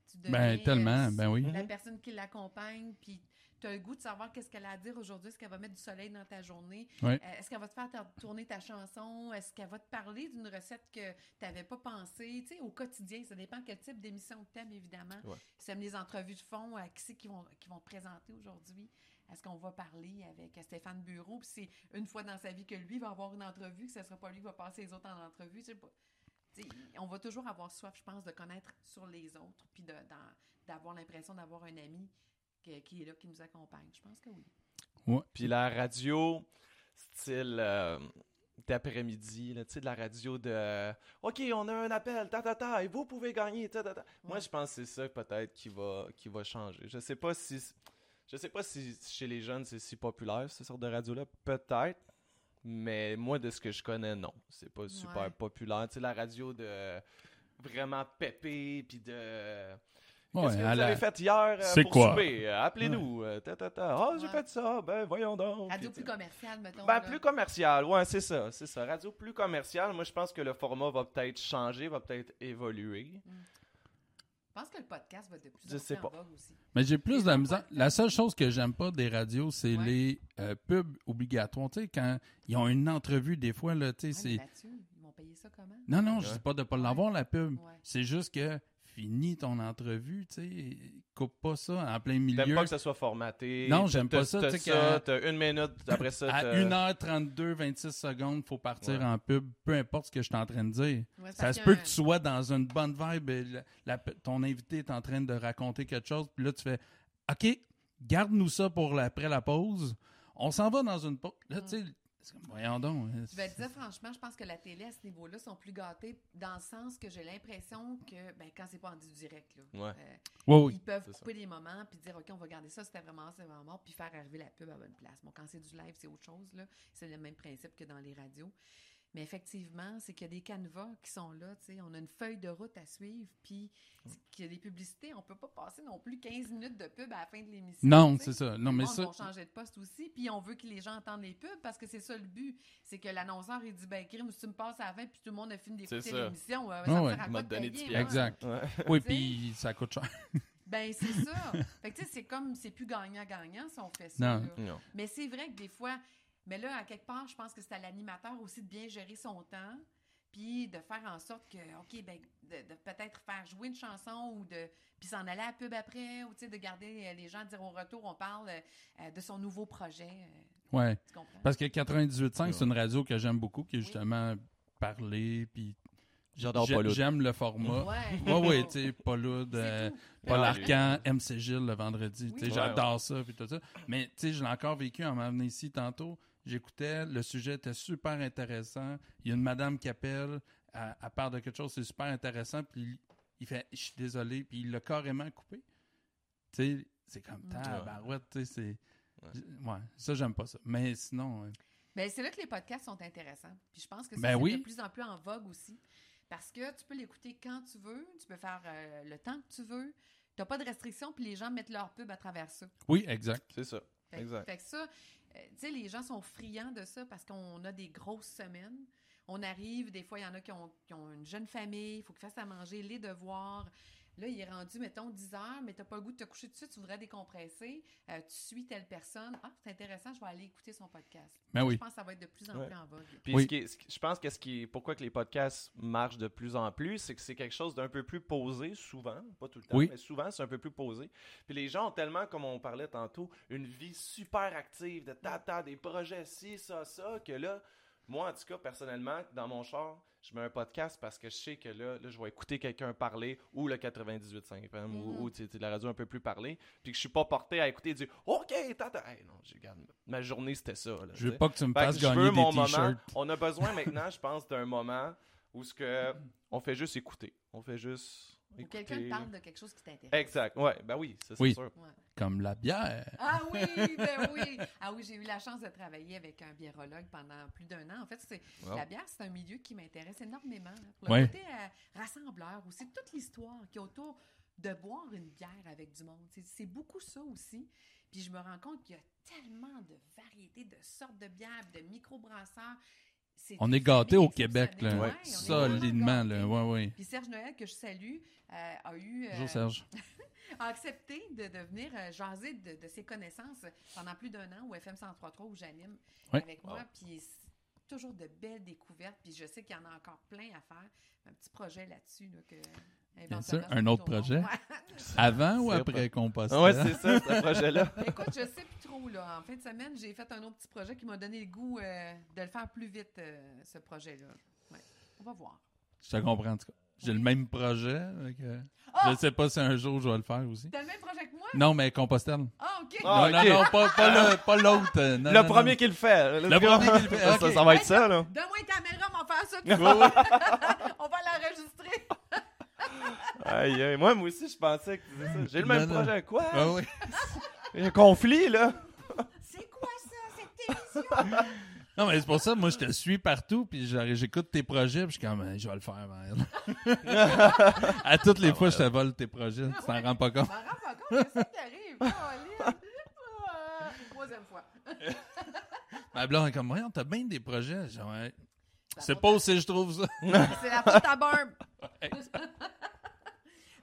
Tu Ben, deviens, tellement, euh, ben oui. la Mhm. personne qui l'accompagne, puis tu as le goût de savoir qu'est-ce qu'elle a à dire aujourd'hui, est-ce qu'elle va mettre du soleil dans ta journée? Euh, est-ce qu'elle va te faire tourner ta chanson, est-ce qu'elle va te parler d'une recette que tu n'avais pas pensé, tu sais, au quotidien, ça dépend quel type d'émission que tu aimes, évidemment. Ouais. Si tu aimes les entrevues de fond, à qui c'est qui vont, qui vont te présenter aujourd'hui? Est-ce qu'on va parler avec Stéphane Bureau, puis c'est une fois dans sa vie que lui va avoir une entrevue, que ce ne sera pas lui qui va passer les autres en entrevue, je sais pas. Tu sais, on va toujours avoir soif, je pense, de connaître sur les autres, puis d'avoir l'impression d'avoir un ami qui est là, qui nous accompagne. Je pense que oui. Puis la radio, style euh, d'après-midi, tu sais, de la radio de OK, on a un appel, ta ta ta, et vous pouvez gagner, ta ta ta. Moi, Ouais. je pense que c'est ça peut-être qui va, qui va changer. Je sais pas si. Je sais pas si chez les jeunes c'est si populaire, cette sorte de radio-là. Peut-être. Mais moi, de ce que je connais, non. C'est pas super Ouais. populaire. Tu sais, la radio de vraiment pépé, puis de. Ouais, Qu'est-ce que à vous la- avez fait hier euh, C'est pour quoi? souper? Euh, Appelez-nous. euh, ta, ta, ta. Ah, j'ai Ouais. fait ça. Ben, voyons donc. Radio plus commerciale, mettons. ben, là. plus commercial, ouais, c'est ça, c'est ça. Radio plus commercial, moi je pense que le format va peut-être changer, va peut-être évoluer. Je pense que le podcast va de plus Je en sais plus en pas. vogue aussi. Mais j'ai plus de la misère. être seule chose que j'aime pas des radios, c'est Ouais. les euh, pubs obligatoires. Tu sais, quand ils ont une entrevue, des fois, là, tu sais, Ouais, c'est. là-dessus, ils vont payer ça comment? Non, non, je Ouais. dis pas de pas Ouais. l'avoir, la pub. Ouais. C'est juste que finis ton entrevue, tu sais, coupe pas ça en plein milieu. pas que ça soit formaté. Non, j'aime pas ça, T'as tu t'as une minute, après ça, À t'as- 1h32, 26 secondes, faut partir Ouais. en pub, peu importe ce que je suis en train de dire. Ouais, Ça se peut a que tu sois dans une bonne vibe et la- la- ton invité est en train de raconter quelque chose, puis là, tu fais OK, garde-nous ça pour la- après la pause. On s'en va dans une pause. Là, tu sais, c'est comme, voyons donc. hein, Je vais te dire franchement, je pense que la télé à ce niveau-là sont plus gâtés dans le sens que j'ai l'impression que ben, quand c'est pas en direct, là, Ouais. euh, oui. ils peuvent c'est ça. couper des moments puis dire OK, on va garder ça, c'était vraiment c'est vraiment mort, puis faire arriver la pub à bonne place. Bon, quand c'est du live, c'est autre chose là, c'est le même principe que dans les radios. Mais effectivement, c'est qu'il y a des canevas qui sont là, tu sais, on a une feuille de route à suivre, puis qu'il y a des publicités, on peut pas passer non plus 15 minutes de pub à la fin de l'émission. Non, c'est ça. Non, mais ça. vont changer de poste aussi, puis on veut que les gens entendent les pubs parce que c'est ça le but. C'est que l'annonceur, il dit ben, crime, si tu me passes à la fin, puis tout le monde a fini d'écouter l'émission, euh, ça me ouais. de donné payer, 10 moi? Exact. Ouais. Oui, puis ça coûte cher. Ben, c'est ça. fait que, tu sais, c'est comme, c'est plus gagnant-gagnant si on fait ça. Non. Non. Mais c'est vrai que des fois, mais là, à quelque part, je pense que c'est à l'animateur aussi de bien gérer son temps, puis de faire en sorte que, OK, ben, de, de peut-être faire jouer une chanson ou de. Puis s'en aller à la pub après, ou tu sais, de garder euh, les gens, dire au retour, on parle euh, euh, de son nouveau projet. euh, Ouais. tu comprends? Parce que 98.5, c'est une radio que j'aime beaucoup, qui est Oui. justement parler, puis J'adore l'autre. j'aime le format. Ouais. Ouais, ouais, tu sais, euh. Paul Ouais. Arcan, MC Gilles le vendredi. Oui. Tu sais, Ouais, J'adore ça, puis tout ça. Mais tu sais, je l'ai encore vécu en m'amenant ici tantôt. J'écoutais, le sujet était super intéressant. Il y a une madame qui appelle, à, à part de quelque chose, c'est super intéressant, puis il fait « Je suis désolé », puis il l'a carrément coupé. Tu sais, c'est comme Mm. tabarouette, tu sais, c'est... Ouais. Ouais, ça, j'aime pas ça. Mais sinon, Ben, c'est là que les podcasts sont intéressants. Puis je pense que ça, Ben oui. de plus en plus en vogue aussi. Parce que tu peux l'écouter quand tu veux, tu peux faire euh, le temps que tu veux. Tu n'as pas de restrictions, puis les gens mettent leur pub à travers ça. oui, exact. C'est ça. Fait, Exact. fait que ça, euh, tu sais, les gens sont friands de ça parce qu'on a des grosses semaines. On arrive, des fois, il y en a qui ont, qui ont une jeune famille, il faut qu'ils fassent à manger, les devoirs. Là, il est rendu, mettons, 10 heures, mais tu n'as pas le goût de te coucher dessus, tu voudrais décompresser. Euh, tu suis telle personne. Ah, c'est intéressant, je vais aller écouter son podcast. Ben oui. Je pense que ça va être de plus en Ouais. plus en vogue. Puis Oui. ce qui est- ce qui- je pense que ce qui est- pourquoi que les podcasts marchent de plus en plus, c'est que c'est quelque chose d'un peu plus posé souvent, pas tout le temps, Oui. mais souvent c'est un peu plus posé. Puis les gens ont tellement, comme on parlait tantôt, une vie super active, de tata, des projets ci, ça, ça, que là, Moi, en tout cas, personnellement, dans mon char, je mets un podcast parce que je sais que là, là je vais écouter quelqu'un parler ou le 98.5 FM ou, sais, la radio un peu plus parler, puis que je suis pas porté à écouter du OK, tata. Hey, non, j'ai- regarde, ma journée c'était ça. Là, Je veux pas que tu me fasses je gagner veux des mon moment. t-shirts. On a besoin maintenant, je pense, d'un moment où ce que on fait juste écouter. On fait juste Ou quelqu'un te parle de quelque chose qui t'intéresse. Exact. Ouais, ben oui, ça, c'est Oui. sûr. Ouais. Comme la bière. Ah oui, ben oui. Ah oui, j'ai eu la chance de travailler avec un biérologue pendant plus d'un an. En fait, c'est Wow. la bière, c'est un milieu qui m'intéresse énormément. là, pour le Ouais. côté euh, rassembleur aussi, toute l'histoire qui est autour de boire une bière avec du monde. C'est- C'est beaucoup ça aussi. Puis je me rends compte qu'il y a tellement de variétés, de sortes de bières, de microbrasseurs. C'est On est gâtés au Québec, là. Ouais. Solidement, là. Ouais, ouais. Puis Serge Noël, que je salue, euh, a eu... euh, Bonjour, Serge. a accepté de, de venir euh, jaser de, de ses connaissances pendant plus d'un an au FM 103.3 où j'anime avec moi. Puis toujours de belles découvertes. Puis je sais qu'il y en a encore plein à faire. Un petit projet là-dessus. Là, que, Bien sûr, éventuellement, un autre projet. Avant ou après compost? Ah ouais, c'est ça, ce projet-là. Écoute, je sais plus trop. Là. En fin de semaine, j'ai fait un autre petit projet qui m'a donné le goût euh, de le faire plus vite, euh, ce projet-là. Ouais. On va voir. Je te comprends, en tout cas. J'ai Oui. le même projet. Ah! Je sais pas si un jour je vais le faire aussi. T'as le même projet que moi? Non, mais Compostelle. Ah, OK. Ah, non, non, non, pas, pas le- pas l'autre. euh, non, le non, premier qui le fait. Le premier qui le fait, ça va être ça, là. Donne-moi une caméra, on va faire ça. Ouais, ouais. on va l'enregistrer. Aïe, aïe. Moi, moi aussi, je pensais que tu disais ça. J'ai le même Non, non. projet. Quoi? Ouais. Il y a un conflit, là. C'est quoi ça, cette émission? Non, mais c'est pour ça, moi, je te suis partout, puis j'écoute tes projets, puis je suis comme, euh, je vais le faire, man. à toutes les fois, je te vole tes projets, tu t'en rends pas Je compte. m'en rends pas compte, c'est ça qui arrive. Caroline. Ah, Troisième fois. Ma blonde est comme, voyons, t'as bien des projets. Ouais. C'est pas aussi je trouve ça. C'est la faute à Barb.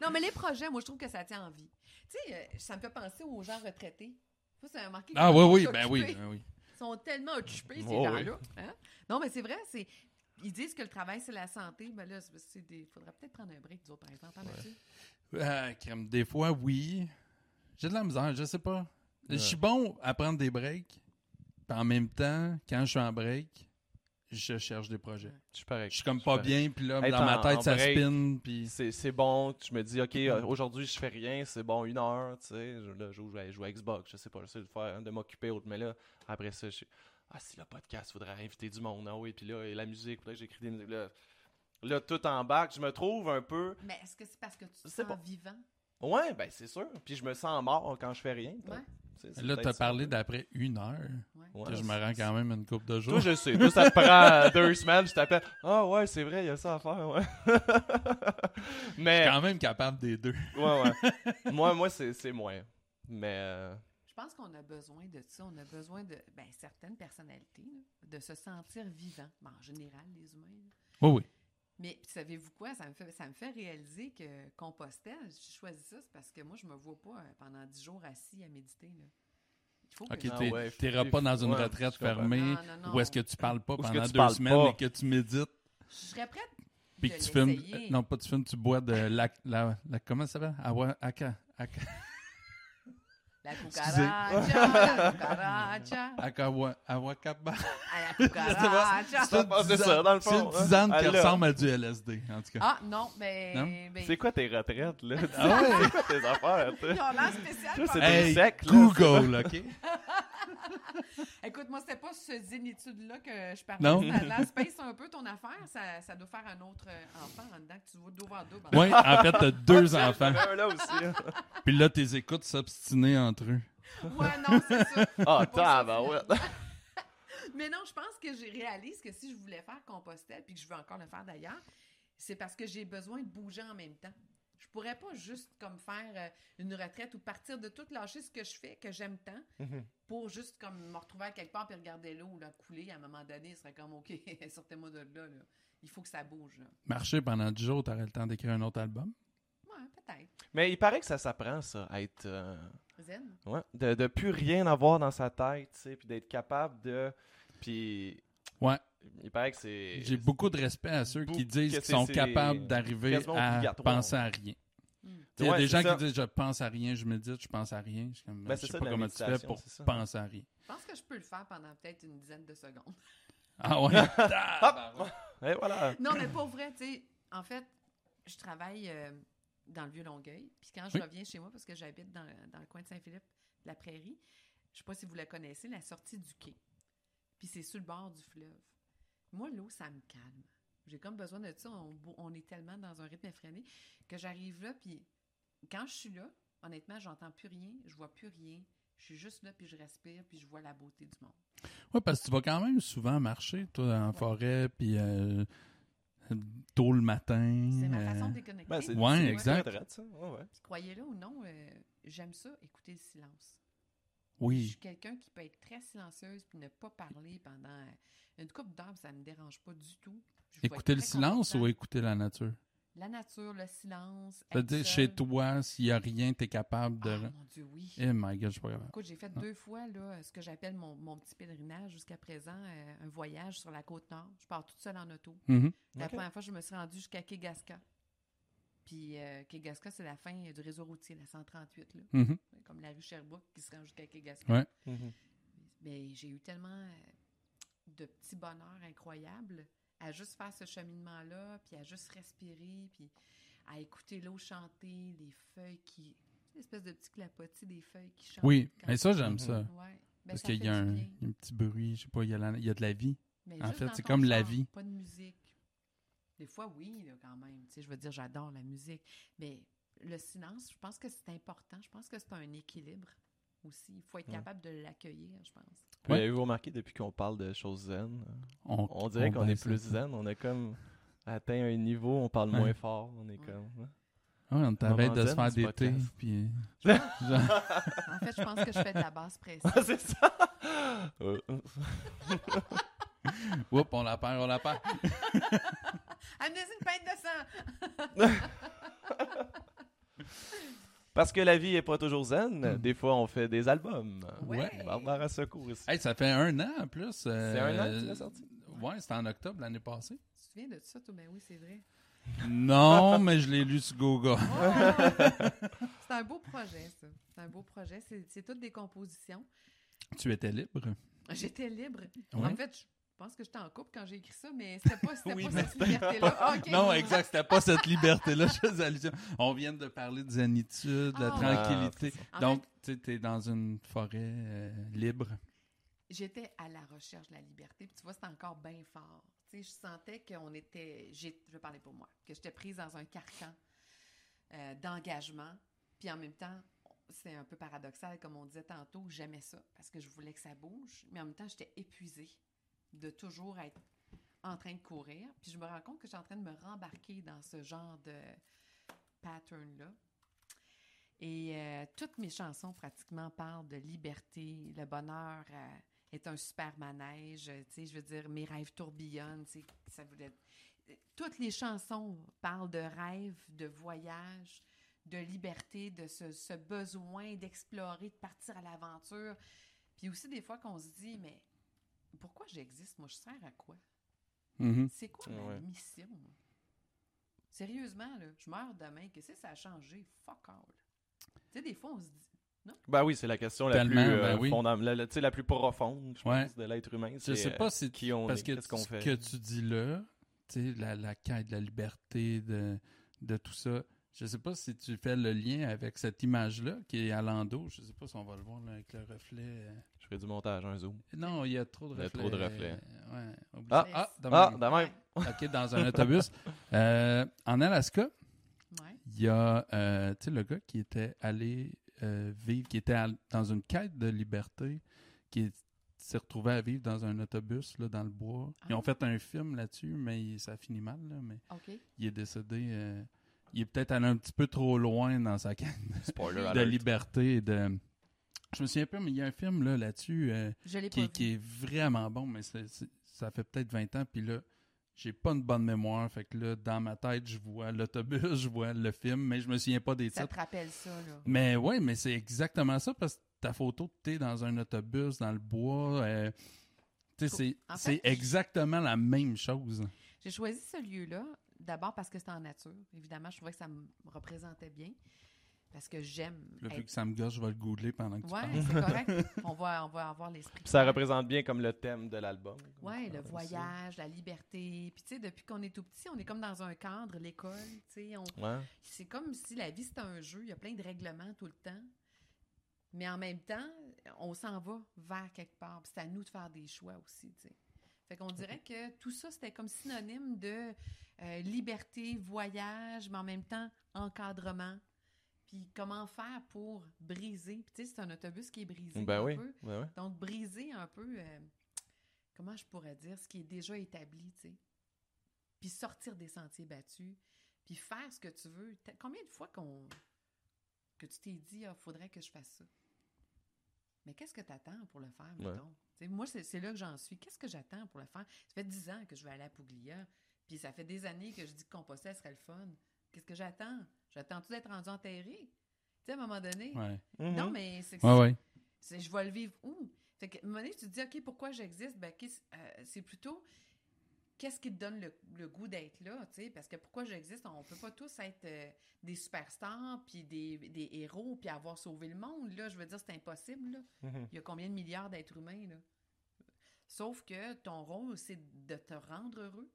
Non, mais les projets, moi, je trouve que ça tient en vie. Tu sais, euh, ça me fait penser aux gens retraités. Ça, c'est remarqué. Ah, oui, oui, ben oui, ben oui. Ils sont tellement occupés, ces Oh, gens-là. hein? Non, mais c'est vrai, c'est... Ils disent que le travail, c'est la santé. Ben là, c'est des... faudrait peut-être prendre un break, nous autres, par exemple. hein? Ah, crème, des fois, oui. J'ai de la misère, je sais pas. Je suis bon à prendre des breaks, puis en même temps, quand je suis en break, je cherche des projets. Je suis pareil. Je suis comme pas bien, puis là, dans ma tête, ça break, spin, puis... C'est c'est bon. Je me dis, OK, euh, aujourd'hui, je fais rien. C'est bon, une heure. Tu sais, je, là, je joue, je joue à Xbox. Je sais pas, j'essaie de faire, de m'occuper autre. Mais là, après ça, je suis, ah, si le podcast, faudrait inviter du monde. Ah oui, puis là, et la musique, faudrait que j'écris des musiques. Là, là, tout en bac, je me trouve un peu. Mais est-ce que c'est parce que tu te sens pas. vivant? Ouais, ben c'est sûr. Puis je me sens mort quand je fais rien. Ouais. Là, t'as parlé d'après une heure. Ouais. Ouais. que je me rends quand même une couple de jours. Toi, je sais. Toi, ça te prend deux semaines. Je t'appelle. Ah, ouais, c'est vrai, il y a ça à faire, ouais. Je suis Mais, quand même capable des deux. ouais, ouais. Moi, moi c'est c'est moins. Mais, euh, Je pense qu'on a besoin de ça. On a besoin de ben, certaines personnalités, de se sentir vivant. Ben, en général, les humains. Oui, oui. Mais savez-vous quoi? Ça me, fait, ça me fait réaliser que Compostelle, j'ai choisi ça, c'est parce que moi, je me vois pas euh, pendant dix jours assis à méditer. Là. Il faut que Ok, ouais, t'iras pas dans une ouais, retraite fermée Non, non, non. où est-ce que tu parles pas pendant deux semaines pas? et que tu médites, Je serais prête puis que tu fumes. non, pas tu fumes, tu bois de la. la, la- comment ça s'appelle? Awa- Aka. Aka. La cucaracha, la cucaracha, Akawa. Awakaba. à la cucaracha. Ça passait ça, dans le C'est fond, une tisane hein. qui Elle l'a. ressemble à du LSD, en tout cas. Ah, non, mais... Non? c'est quoi tes retraites, là? Ah ouais? C'est quoi tes affaires, tu sais? Ils ont l'air spécial. C'est des Hey, secs, là, Google, OK? Écoute, moi, c'était pas ce zénitude-là que je parlais. Non? Ça la space un peu ton affaire. Ça, ça doit faire un autre euh, enfant en dedans que tu vois d'ouvert double. Oui, en fait, t'as deux enfants. un là aussi. hein. Puis là, tes écoutes s'obstiner entre eux. Ouais, non, c'est ça. Ah, ça, tabarouette. Mais non, je pense que j'ai réalise que si je voulais faire Compostelle, puis que je veux encore le faire d'ailleurs, c'est parce que j'ai besoin de bouger en même temps. Je pourrais pas juste comme faire euh, une retraite ou partir de tout lâcher ce que je fais, que j'aime tant, Mhm. pour juste comme me retrouver à quelque part puis regarder l'eau là, couler. À un moment donné, ce serait comme OK, sortez-moi de là, là. Il faut que ça bouge. Là. Marcher pendant 10 jours, t'aurais le temps d'écrire un autre album? Ouais, peut-être. Mais il paraît que ça s'apprend, ça, à être. euh, Zen. ouais, de, de plus rien avoir dans sa tête, tu sais, puis d'être capable de. Puis. Ouais. Il paraît que c'est. J'ai beaucoup de respect à ceux qui disent qu'ils sont capables d'arriver à penser à rien. Hmm. Il y a Ouais, des gens ça. qui disent je pense à rien, je médite, je pense à rien. Je, Ben, je sais ça, pas comment tu fais pour penser à rien. Je pense que je peux le faire pendant peut-être une dizaine de secondes. Ah ouais? Tabarouette. Et voilà. Non, mais pas vrai, tu sais. En fait, je travaille euh, dans le Vieux-Longueuil. Puis quand je Oui. reviens chez moi, parce que j'habite dans, dans le coin de Saint-Philippe, de la Prairie, je sais pas si vous la connaissez, la sortie du quai. Puis c'est sur le bord du fleuve. Moi, l'eau, ça me calme. J'ai comme besoin de ça. On, est tellement dans un rythme effréné que j'arrive là, puis quand je suis là, honnêtement, j'entends plus rien, je vois plus rien. Je suis juste là, puis je respire, puis je vois la beauté du monde. Ouais, parce que tu vas quand même souvent marcher, toi, en Ouais. forêt, puis euh, tôt le matin. C'est ma euh, façon de déconnecter. Ben, c'est exact. Ouais, ouais. Croyez-le ou non, euh, j'aime ça, écouter le silence. Je Oui. suis quelqu'un qui peut être très silencieuse puis ne pas parler pendant une couple d'heures, ça me dérange pas du tout. Je Écouter le silence ou écouter la nature? La nature, le silence. C'est-à-dire, chez toi, s'il n'y a rien, tu es capable de. Ah, mon Dieu, oui. Eh my god, je suis pas capable. Écoute, j'ai fait Ah. deux fois là, ce que j'appelle mon, mon petit pèlerinage jusqu'à présent, euh, un voyage sur la côte nord. Je pars toute seule en auto. Mhm. La première fois, je me suis rendue jusqu'à Kegaska. Puis euh, Kegaska, c'est la fin du réseau routier, la 138, là. Mhm. comme la rue Sherbrooke qui se rend jusqu'à Kegaska. Ouais. Mhm. Mais j'ai eu tellement euh, de petits bonheurs incroyables à juste faire ce cheminement-là, puis à juste respirer, puis à écouter l'eau chanter, les feuilles qui... Une espèce de petit clapotis des feuilles qui chantent. Oui, mais ça, j'aime ça. Ouais. Ben, Parce qu'il y y a un petit bruit, je sais pas, il y a, la- il y a de la vie. Mais en fait, c'est comme la vie. Pas de musique. Des fois, oui, là, quand même. Tu sais, je veux dire, j'adore la musique. Mais le silence, je pense que c'est important. Je pense que c'est un équilibre aussi. Il faut être Ouais. capable de l'accueillir, je pense. Ouais. Avez-vous remarqué depuis qu'on parle de choses zen, On, on dirait qu'on est plus zen, on a comme atteint un niveau, on parle Ouais. moins fort, on est Ouais. comme. hein? Ouais, on t'arrête de se faire des thés, puis... En fait, je pense que je fais de la basse pression. c'est ça! Oups, on la perd, on la perd. Amenez une pinte de sang! Parce que la vie est pas toujours zen, Mm. des fois on fait des albums. Ouais. Barbara Secours ici. Hey, ça fait un an en plus. C'est un an que tu l'as sorti? Ouais, c'était en octobre l'année passée. Tu te souviens de ça, toi? Ben oui, c'est vrai. Non, mais je l'ai lu sur Google. c'est un beau projet, ça. C'est un beau projet. C'est toutes des compositions. Tu étais libre. J'étais libre. Ouais. En fait, je pense que j'étais en couple quand j'ai écrit ça, mais c'était pas, Oui, pas mais cette liberté-là. Ah, ok. Non, exact, c'était pas cette liberté-là. Je allusion. On vient de parler de zénitude, de Ah, tranquillité. En Donc, tu sais, t'es dans une forêt euh, libre. J'étais à la recherche de la liberté. Puis tu vois, c'était encore bien fort. Tu sais, je sentais qu'on était. Je vais parler pour moi. Que j'étais prise dans un carcan euh, d'engagement. Puis en même temps, c'est un peu paradoxal, comme on disait tantôt. J'aimais ça parce que je voulais que ça bouge. Mais en même temps, j'étais épuisée de toujours être en train de courir. Puis je me rends compte que je suis en train de me rembarquer dans ce genre de pattern-là. Et euh, toutes mes chansons pratiquement parlent de liberté, le bonheur euh, est un super manège, euh, tu sais, je veux dire, mes rêves tourbillonnent, ça Toutes les chansons parlent de rêves, de voyage, de liberté, de ce, ce besoin d'explorer, de partir à l'aventure. Puis aussi des fois qu'on se dit, mais pourquoi j'existe? Moi, je sers à quoi? Mhm. C'est quoi ma Ouais. mission? Sérieusement, là, je meurs demain, qu'est-ce que ça a changé? Fuck all. Tu sais, des fois, on se dit, Ben oui, c'est la question la Tellement, plus, euh, ben oui. fondam- la, la- tu sais, la plus profonde, je Ouais. pense, de l'être humain. Je c'est, sais euh, pas si qui on parce est, que qu'est-ce qu'on ce fait. que tu dis là, tu sais, la, la quête de la liberté, de, de tout ça, je sais pas si tu fais le lien avec cette image-là qui est à l'endos. Je sais pas si on va le voir là, avec le reflet. Je fais du montage, un zoom. Non, il y a trop de Il y a reflets. trop de reflets. Ouais, Ah, ça. ah, de Ah, même. de même. OK, dans un autobus. Euh, en Alaska, ouais. il y a euh, tu sais, le gars qui était allé euh, vivre, qui était à- dans une quête de liberté, qui est- s'est retrouvé à vivre dans un autobus là, dans le bois. Ils ont Ah. fait un film là-dessus, mais il- ça finit mal. Là, mais il est décédé. Il est peut-être allé un petit peu trop loin dans sa Spoiler de liberté. et De... Je me souviens pas, mais il y a un film là, là-dessus euh, qui, est vraiment bon, mais c'est- c'est- ça fait peut-être 20 ans. Puis là, j'ai pas une bonne mémoire. Fait que là, dans ma tête, je vois l'autobus, je vois le film, mais je me souviens pas des Ça titres. te rappelle ça, là. Mais ouais, mais c'est exactement ça parce que ta photo, t'es dans un autobus, dans le bois. euh, tu sais, c'est En c'est fait, exactement la même chose. J'ai choisi ce lieu-là, d'abord parce que c'était en nature. Évidemment, je trouvais que ça me représentait bien. parce que j'aime. Vu être- que ça me gosse, je vais le googler pendant que tu Ouais, parles. c'est correct. on, va, on va avoir l'esprit. Puis ça représente bien comme le thème de l'album. Oui, le ça. voyage, la liberté. Puis, tu sais, depuis qu'on est tout petit, on est comme dans un cadre, l'école. Tu sais, on- Ouais. c'est comme si la vie, c'était un jeu. Il y a plein de règlements tout le temps. Mais en même temps, on s'en va vers quelque part. Puis c'est à nous de faire des choix aussi, tu sais. Fait qu'on dirait que tout ça, c'était comme synonyme de euh, liberté, voyage, mais en même temps, encadrement. Puis comment faire pour briser? Puis tu sais, c'est un autobus qui est brisé Ben un oui. peu. Ben. Donc, briser un peu, euh, comment je pourrais dire, ce qui est déjà établi, tu sais. Puis sortir des sentiers battus, puis faire ce que tu veux. Combien de fois qu'on que tu t'es dit, il faudrait que je fasse ça? Mais qu'est-ce que tu attends pour le faire, mettons? Moi, c'est c'est là que j'en suis. Qu'est-ce que j'attends pour le faire? Ça fait dix ans que je vais aller à Puglia, puis ça fait des années que je dis que composter serait le fun. Qu'est-ce que j'attends? J'attends-tu d'être rendu enterré? Tu sais, à un moment donné. Ouais. Non, mais c'est Ouais, ouais. c'est je vais le vivre où? Fait que, à un moment donné, tu te dis, OK, pourquoi j'existe? Ben, qu'est-ce- euh, c'est plutôt qu'est-ce qui te donne le, le goût d'être là, tu sais? Parce que pourquoi j'existe? On peut pas tous être euh, des superstars, puis des, des héros, puis avoir sauvé le monde, là. Je veux dire, c'est impossible, là. Mhm. Il y a combien de milliards d'êtres humains, là? Sauf que ton rôle, c'est de te rendre heureux.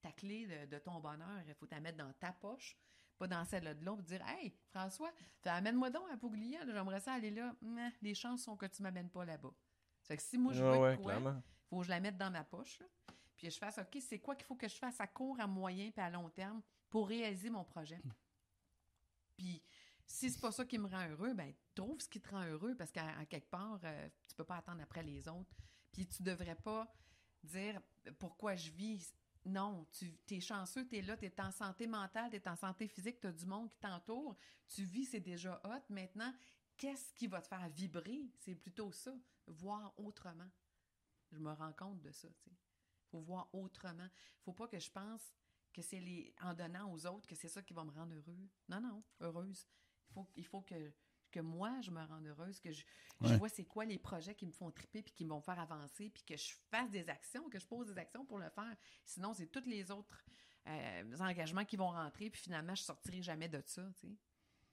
Ta clé de, de ton bonheur, il faut la mettre dans ta poche, pas dans celle de l'autre, dire Hey, François, amène-moi donc à Puglia, j'aimerais ça aller là. Les chances sont que tu m'amènes pas là-bas. Fait que si moi je veux Ouais, ouais, quoi, faut que je la mette dans ma poche, là, puis je fasse OK, c'est quoi qu'il faut que je fasse à court, à moyen puis à long terme pour réaliser mon projet? Puis si c'est pas ça qui me rend heureux, ben trouve ce qui te rend heureux parce qu'à quelque part, euh, tu peux pas attendre après les autres. Puis tu devrais pas dire pourquoi je vis. Non, tu es chanceux, tu es là, tu es en santé mentale, tu es en santé physique, tu as du monde qui t'entoure, tu vis, c'est déjà hot. Maintenant, qu'est-ce qui va te faire vibrer? C'est plutôt ça, voir autrement. Je me rends compte de ça, tu sais. Faut voir autrement. faut pas que je pense que c'est les en donnant aux autres que c'est ça qui va me rendre heureux. Non, non, heureuse. Il faut, il faut que, que moi, je me rende heureuse, que je, vois c'est quoi les projets qui me font triper puis qui me vont faire avancer puis que je fasse des actions, que je pose des actions pour le faire. Sinon, c'est tous les autres euh, engagements qui vont rentrer puis finalement, je sortirai jamais de ça, tu sais.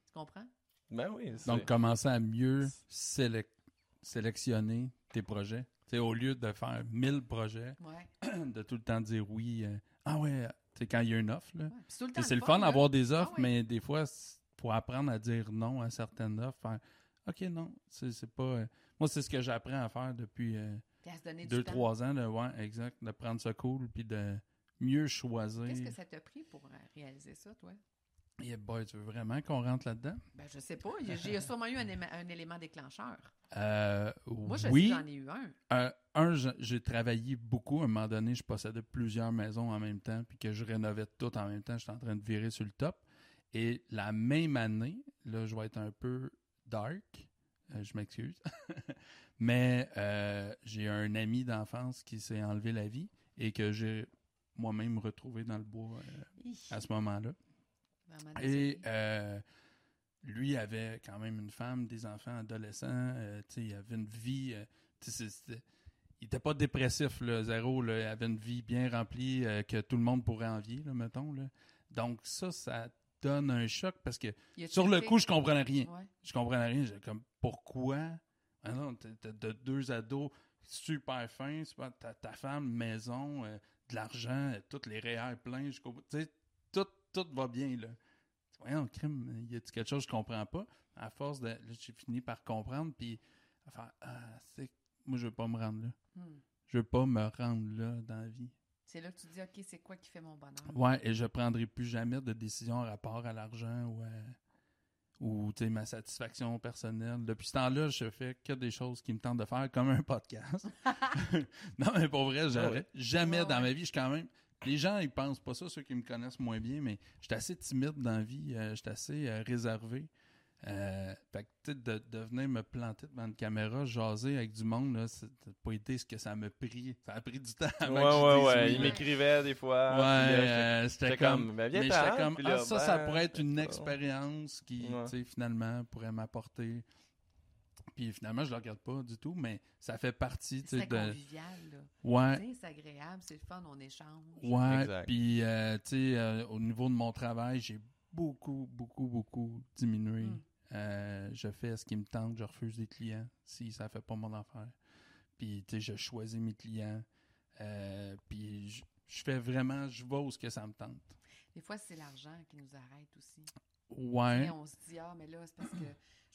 Tu comprends? Ben oui. c'est- Donc, commencer à mieux sélec- sélectionner tes projets. Au lieu de faire 1000 projets, Ouais. de tout le temps dire oui. euh, ah ouais, quand il y a une offre, là. ouais. C'est le fun d'avoir des offres, Ah mais des fois, il faut apprendre à dire non à certaines offres. Faire, OK, non, c'est pas. euh, moi, c'est ce que j'apprends à faire depuis euh, deux, trois ans. De, ouais, exact. De prendre ça cool, puis de mieux choisir. Qu'est-ce que ça t'a pris pour réaliser ça, toi? Yeah, boy, tu veux vraiment qu'on rentre là-dedans? Ben, je sais pas. Il y a- J'ai sûrement eu un élément déclencheur. Euh, Moi, je oui. j'en ai eu un. Euh, un, j'ai travaillé beaucoup. À un moment donné, je possédais plusieurs maisons en même temps, puis que je rénovais tout en même temps. J'étais en train de virer sur le top. Et la même année, là, je vais être un peu dark. euh, je m'excuse. Mais j'ai un ami d'enfance qui s'est enlevé la vie et que j'ai moi-même retrouvé dans le bois à ce moment-là. Et lui avait quand même une femme, des enfants adolescents. euh, il avait une vie. euh, il était pas dépressif, là, zéro. Là, il avait une vie bien remplie euh, que tout le monde pourrait envier, là, mettons. Là. Donc, ça, ça donne un choc parce que sur le coup, je comprenais rien. Ouais. Je comprenais rien. J'étais comme, pourquoi? Ah non, t'as de deux ados super fins, super- ta, ta femme, maison, de l'argent, tous les REER pleins jusqu'au bout. Tu sais, tout, tout va bien, là. Voyons, crime, il y a quelque chose que je comprends pas? À force de. Là, j'ai fini par comprendre, puis à faire, ah, c'est. Moi, je veux pas me rendre là. Hmm. Je veux pas me rendre là dans la vie. C'est là que tu te dis, OK, c'est quoi qui fait mon bonheur? Ouais, et je prendrai plus jamais de décision en rapport à l'argent ou à, ou tu sais, ma satisfaction personnelle. Depuis ce temps-là, je fais que des choses qui me tentent de faire, comme un podcast. non, mais pour vrai, j'aurais ouais. jamais Ouais, dans ma vie, je suis quand même. Les gens, ils pensent pas ça, ceux qui me connaissent moins bien, mais j'étais assez timide dans la vie, euh, j'étais assez euh, réservé. Euh, fait que, de, de venir me planter devant une caméra, jaser avec du monde, là, c'est pas été ce que ça m'a pris. Ça a pris du temps avant Ouais, que ouais, ouais. Il m'écrivait des fois. Ouais, euh, c'était comme. comme, ben, mais j'étais comme, ah, là, ça, ça ben, pourrait être une expérience qui, Ouais. tu sais, finalement, pourrait m'apporter. Puis finalement, je le regarde pas du tout, mais ça fait partie, tu sais, C'est de. convivial, là. Ouais. C'est agréable, c'est le fun, on échange. Ouais. Exact. Puis, euh, tu sais, euh, au niveau de mon travail, j'ai beaucoup, beaucoup, beaucoup diminué Mm. Euh, je fais ce qui me tente, je refuse des clients si ça fait pas mon affaire. Puis, tu sais, je choisis mes clients. Euh, puis, je, je fais vraiment, je vais où ce que ça me tente. Des fois, c'est l'argent qui nous arrête aussi. Ouais. Et on se dit, ah, mais là, c'est parce que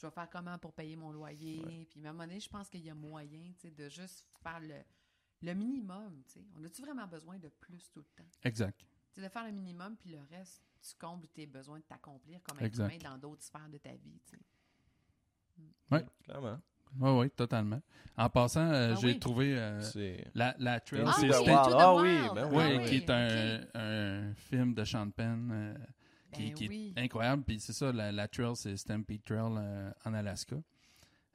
je vais faire comment pour payer mon loyer? Puis, à un moment donné, je pense qu'il y a moyen tu sais, de juste faire le, le minimum. tu sais. On a-tu vraiment besoin de plus tout le temps? Exact. C'est de faire le minimum, puis le reste, tu combles tes besoins de t'accomplir comme être Exact. humain dans d'autres sphères de ta vie. tu sais. Clairement. Oui, oui, totalement. En passant, euh, Ah j'ai oui. trouvé euh, la, la Trail, Ah c'est oui. Ah oui, ben Oui, oui. Ah qui est un, un film de Sean Penn euh, qui, Ben qui oui. est incroyable. Puis c'est ça, la, la trail, c'est Stampede Trail euh, en Alaska.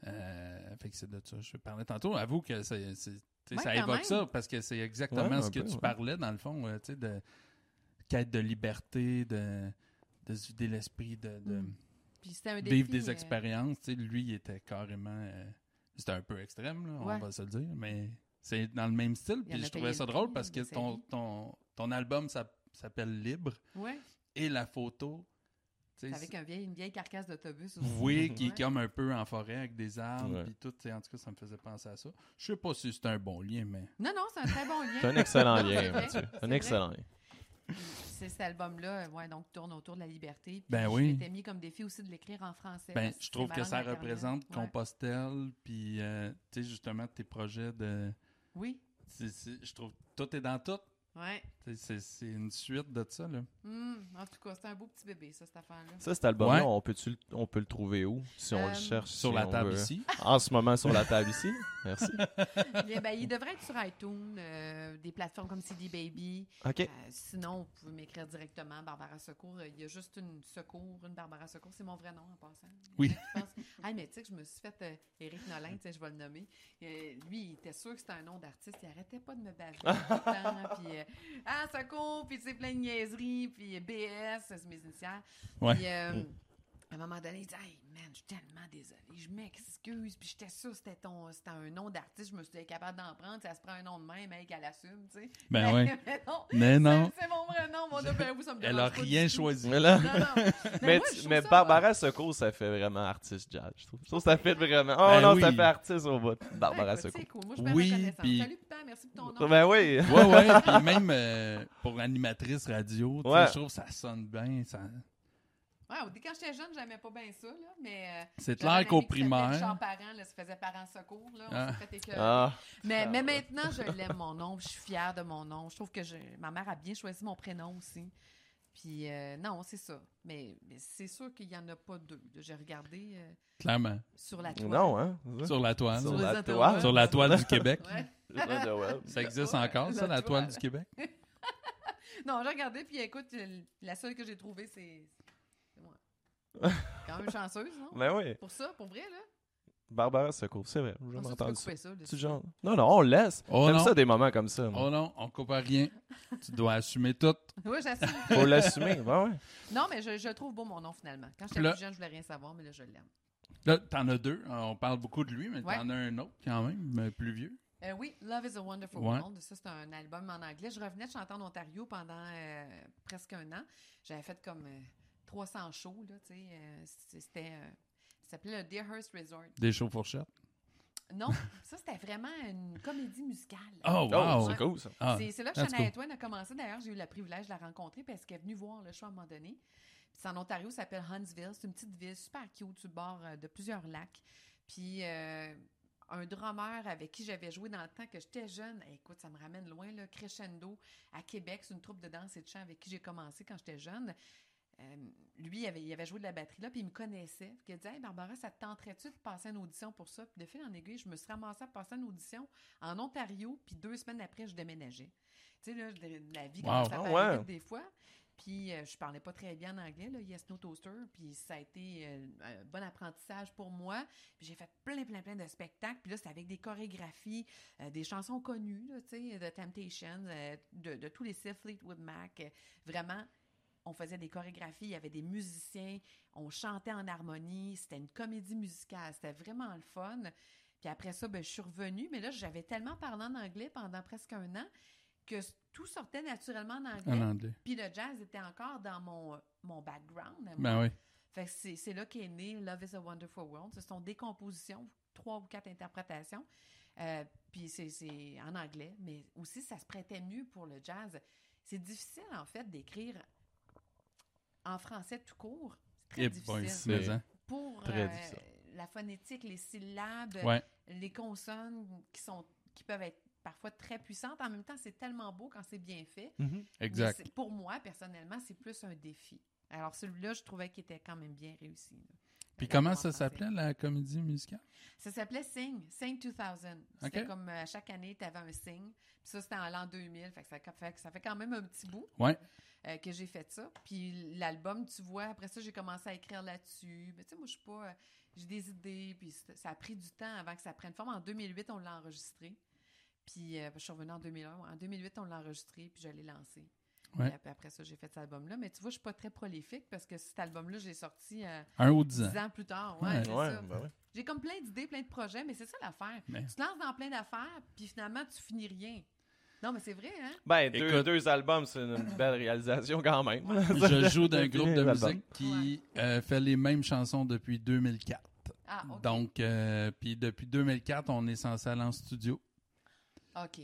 Euh, fait que c'est de ça que je parlais tantôt. Avoue que c'est, Ouais, ça évoque même. ça parce que c'est exactement Ouais, ce que peu, tu ouais. parlais dans le fond, euh, tu sais, de quête de liberté, de, de se vider l'esprit, de, Mm. Un défi. vivre des euh, expériences. Tu sais, lui, il était carrément. euh, c'était un peu extrême, là, on va se le dire, mais c'est dans le même style. Puis je trouvais ça le drôle parce que ton, ton, ton album ça- s'appelle Libre Ouais, et la photo. tu sais, c'est avec un vieil, une vieille carcasse d'autobus aussi. oui, qui est comme un peu en forêt avec des arbres, Ouais. puis tout. tu sais, En tout cas, ça me faisait penser à ça. Je sais pas si c'est un bon lien, mais. Non, non, c'est un très bon lien. C'est un excellent lien, Mathieu. c'est Un vrai. excellent lien. C'est cet album-là, ouais, donc tourne autour de la liberté. Puis Ben je oui. m'étais mis comme défi aussi de l'écrire en français. Ben, je trouve que ça représente Ouais. Compostelle, puis, euh, tu sais, justement, tes projets de. Oui, je trouve tout est dans tout. Ouais. C'est c'est une suite de ça, là. Hum, en tout cas, c'est un beau petit bébé, ça, cette affaire-là. Ça, cet album-là, Ouais. on, peut-tu le- on peut le trouver où Si on Euh, le cherche. Sur si la table veut? ici. En ce moment, sur la table ici. Merci. Bien, ben, il devrait être sur iTunes, euh, des plateformes comme CD Baby. OK. Euh, sinon, vous pouvez m'écrire directement, Barbara Secours. Euh, Il y a juste une Secours, une Barbara Secours. C'est mon vrai nom en passant. Oui. Ah, mais tu sais que je me suis fait euh, Éric Nolin, tu sais, je vais le nommer. Euh, lui, il était sûr que c'était un nom d'artiste. Il arrêtait pas de me baver tout le temps. Puis, euh, ah, Secours, puis c'est plein de niaiseries. Puis BS, c'est mes initiales. Ouais. Puis, euh, à un moment donné, il dit Hey, man, je suis tellement désolé, je m'excuse. Puis j'étais sûre que c'était ton- c'était un nom d'artiste, je me suis dit, capable d'en prendre. Ça se prend un nom de même, mec, elle assume, tu sais. Ben Mais- ouais. mais non, Mais non, c'est mon vrai nom, mon ben oui, ça me elle a rien choisi. Mais là. Non, non. Mais, moi, tu- je trouve mais ça- Barbara Secours, ça fait vraiment artiste jazz, je trouve. Je trouve que ça fait vraiment. Oh Ben non, oui. ça fait artiste au bout. Barbara Écoute, Secours. C'est cool, moi je suis Oui, Salut, Pipin, merci pour ton nom. Ben oui. Ouais, ouais, puis même euh, pour animatrice radio, tu sais, Ouais. je trouve que ça sonne bien. Ça... Ouais, au début, quand j'étais jeune, j'aimais pas bien ça, là, mais... euh, C'est clair qu'au primaire. Parent, là, se faisait parents secours, là, on Ah. s'est fait écœurer. Ah. Mais, Ah, mais ouais. maintenant, je l'aime, mon nom. Je suis fière de mon nom. Je trouve que je- ma mère a bien choisi mon prénom aussi. Puis, euh, non, c'est ça. Mais, mais c'est sûr qu'il n'y en a pas deux. J'ai regardé euh, Clairement. sur la toile. Non, hein? Sur la toile. Sur la toile. Sur la toile du Québec. Ouais. Ça existe Ouais, encore, ça, la la toile toile. du Québec? Non, j'ai regardé, puis écoute, la seule que j'ai trouvée, c'est c'est moi. Quand même chanceuse, non? Ben oui. Pour ça, pour vrai, là? Barbara Secours, c'est vrai. Comme jamais ça, tu genre. Non, non, on le laisse. Oh J'aime ça des moments comme ça. moi. Oh non, on coupe à rien. tu dois assumer tout. Oui, j'assume. Faut l'assumer. Ben ouais. non, mais je, je trouve beau mon nom, finalement. Quand j'étais plus jeune, je voulais rien savoir, mais là, je l'aime. Là, t'en as deux. On parle beaucoup de lui, mais Ouais. t'en as un autre quand même, mais plus vieux. Euh, oui, Love is a Wonderful Ouais. World. Ça, c'est un album en anglais. Je revenais de chanter en Ontario pendant euh, presque un an. J'avais fait comme euh, 300 shows, là, tu sais. euh, c'était... euh, ça s'appelait le Deerhurst Resort. Des shows fourchettes? Non, ça, c'était vraiment une comédie musicale. Oh, Oh, wow. c'est cool ça. Ah, C'est là que Shania cool. Twain a commencé. D'ailleurs, j'ai eu le privilège de la rencontrer parce qu'elle est venue voir le show à un moment donné. Puis c'est en Ontario, ça s'appelle Huntsville. C'est une petite ville super cute sur le bord euh, de plusieurs lacs. Puis euh, un drummer avec qui j'avais joué dans le temps que j'étais jeune. Eh, Écoute, ça me ramène loin, là, Crescendo à Québec. C'est une troupe de danse et de chant avec qui j'ai commencé quand j'étais jeune. Euh, lui, il avait, il avait joué de la batterie là, puis il me connaissait. Puis il a dit Hey Barbara, ça te tenterait-tu de passer une audition pour ça? Puis de fil en aiguille, je me suis ramassée à passer une audition en Ontario, puis deux semaines après, je déménageais. Tu sais, là, la vie, Wow. commence à Ah ouais. des fois. Puis euh, je parlais pas très bien en anglais, là, Yes No Toaster, puis ça a été euh, un bon apprentissage pour moi. Puis j'ai fait plein, plein, plein de spectacles. Puis là, c'était avec des chorégraphies, euh, des chansons connues, tu sais, de Temptation, euh, de, de tous les Sith Fleetwood Mac. Euh, vraiment, on faisait des chorégraphies, il y avait des musiciens, on chantait en harmonie, c'était une comédie musicale, c'était vraiment le fun. Puis après ça, ben, je suis revenue, mais là, j'avais tellement parlé en anglais pendant presque un an que tout sortait naturellement en anglais. En anglais. Puis le jazz était encore dans mon, mon background. Ben oui. Fait que c'est là qu'est né Love is a Wonderful World. Ce sont des compositions, trois ou quatre interprétations. Euh, puis c'est- c'est en anglais, mais aussi ça se prêtait mieux pour le jazz. C'est difficile, en fait, d'écrire en français tout court. C'est très Eh difficile. C'est- mais, hein. pour Très euh, difficile. la phonétique, les syllabes, Ouais. les consonnes qui sont qui peuvent être parfois très puissantes. En même temps, c'est tellement beau quand c'est bien fait. Mais Exact. pour moi, personnellement, c'est plus un défi. Alors celui-là, je trouvais qu'il était quand même bien réussi. là. Puis comment en ça s'appelait, la comédie musicale? Ça s'appelait Sing, Sing 2000. C'était comme euh, à chaque année, tu avais un Sing. Puis ça, c'était en l'an 2000. Fait que ça, fait, ça fait quand même un petit bout Ouais. Euh, que j'ai fait ça. Puis l'album, tu vois, après ça, j'ai commencé à écrire là-dessus. Mais tu sais, moi, je suis pas... euh, j'ai des idées, puis ça a pris du temps avant que ça prenne forme. En 2008, on l'a enregistré. Puis euh, je suis revenue en 2001. En 2008, on l'a enregistré, puis je l'ai lancé. Ouais. Puis après ça, j'ai fait cet album-là. Mais tu vois, je suis pas très prolifique parce que cet album-là, je l'ai sorti euh, Un ou dix ans. dix ans plus tard. Ouais, Ouais. Ouais, ben ouais. J'ai comme plein d'idées, plein de projets, mais c'est ça l'affaire. Mais- Tu te lances dans plein d'affaires, puis finalement, tu finis rien. Non, mais c'est vrai, hein? Ben, deux, Écoute- deux albums, c'est une belle réalisation quand même. Je joue d'un groupe de musique qui euh, fait les mêmes chansons depuis 2004. Ah, OK. Donc, euh, puis depuis 2004, on est censé aller en studio. OK.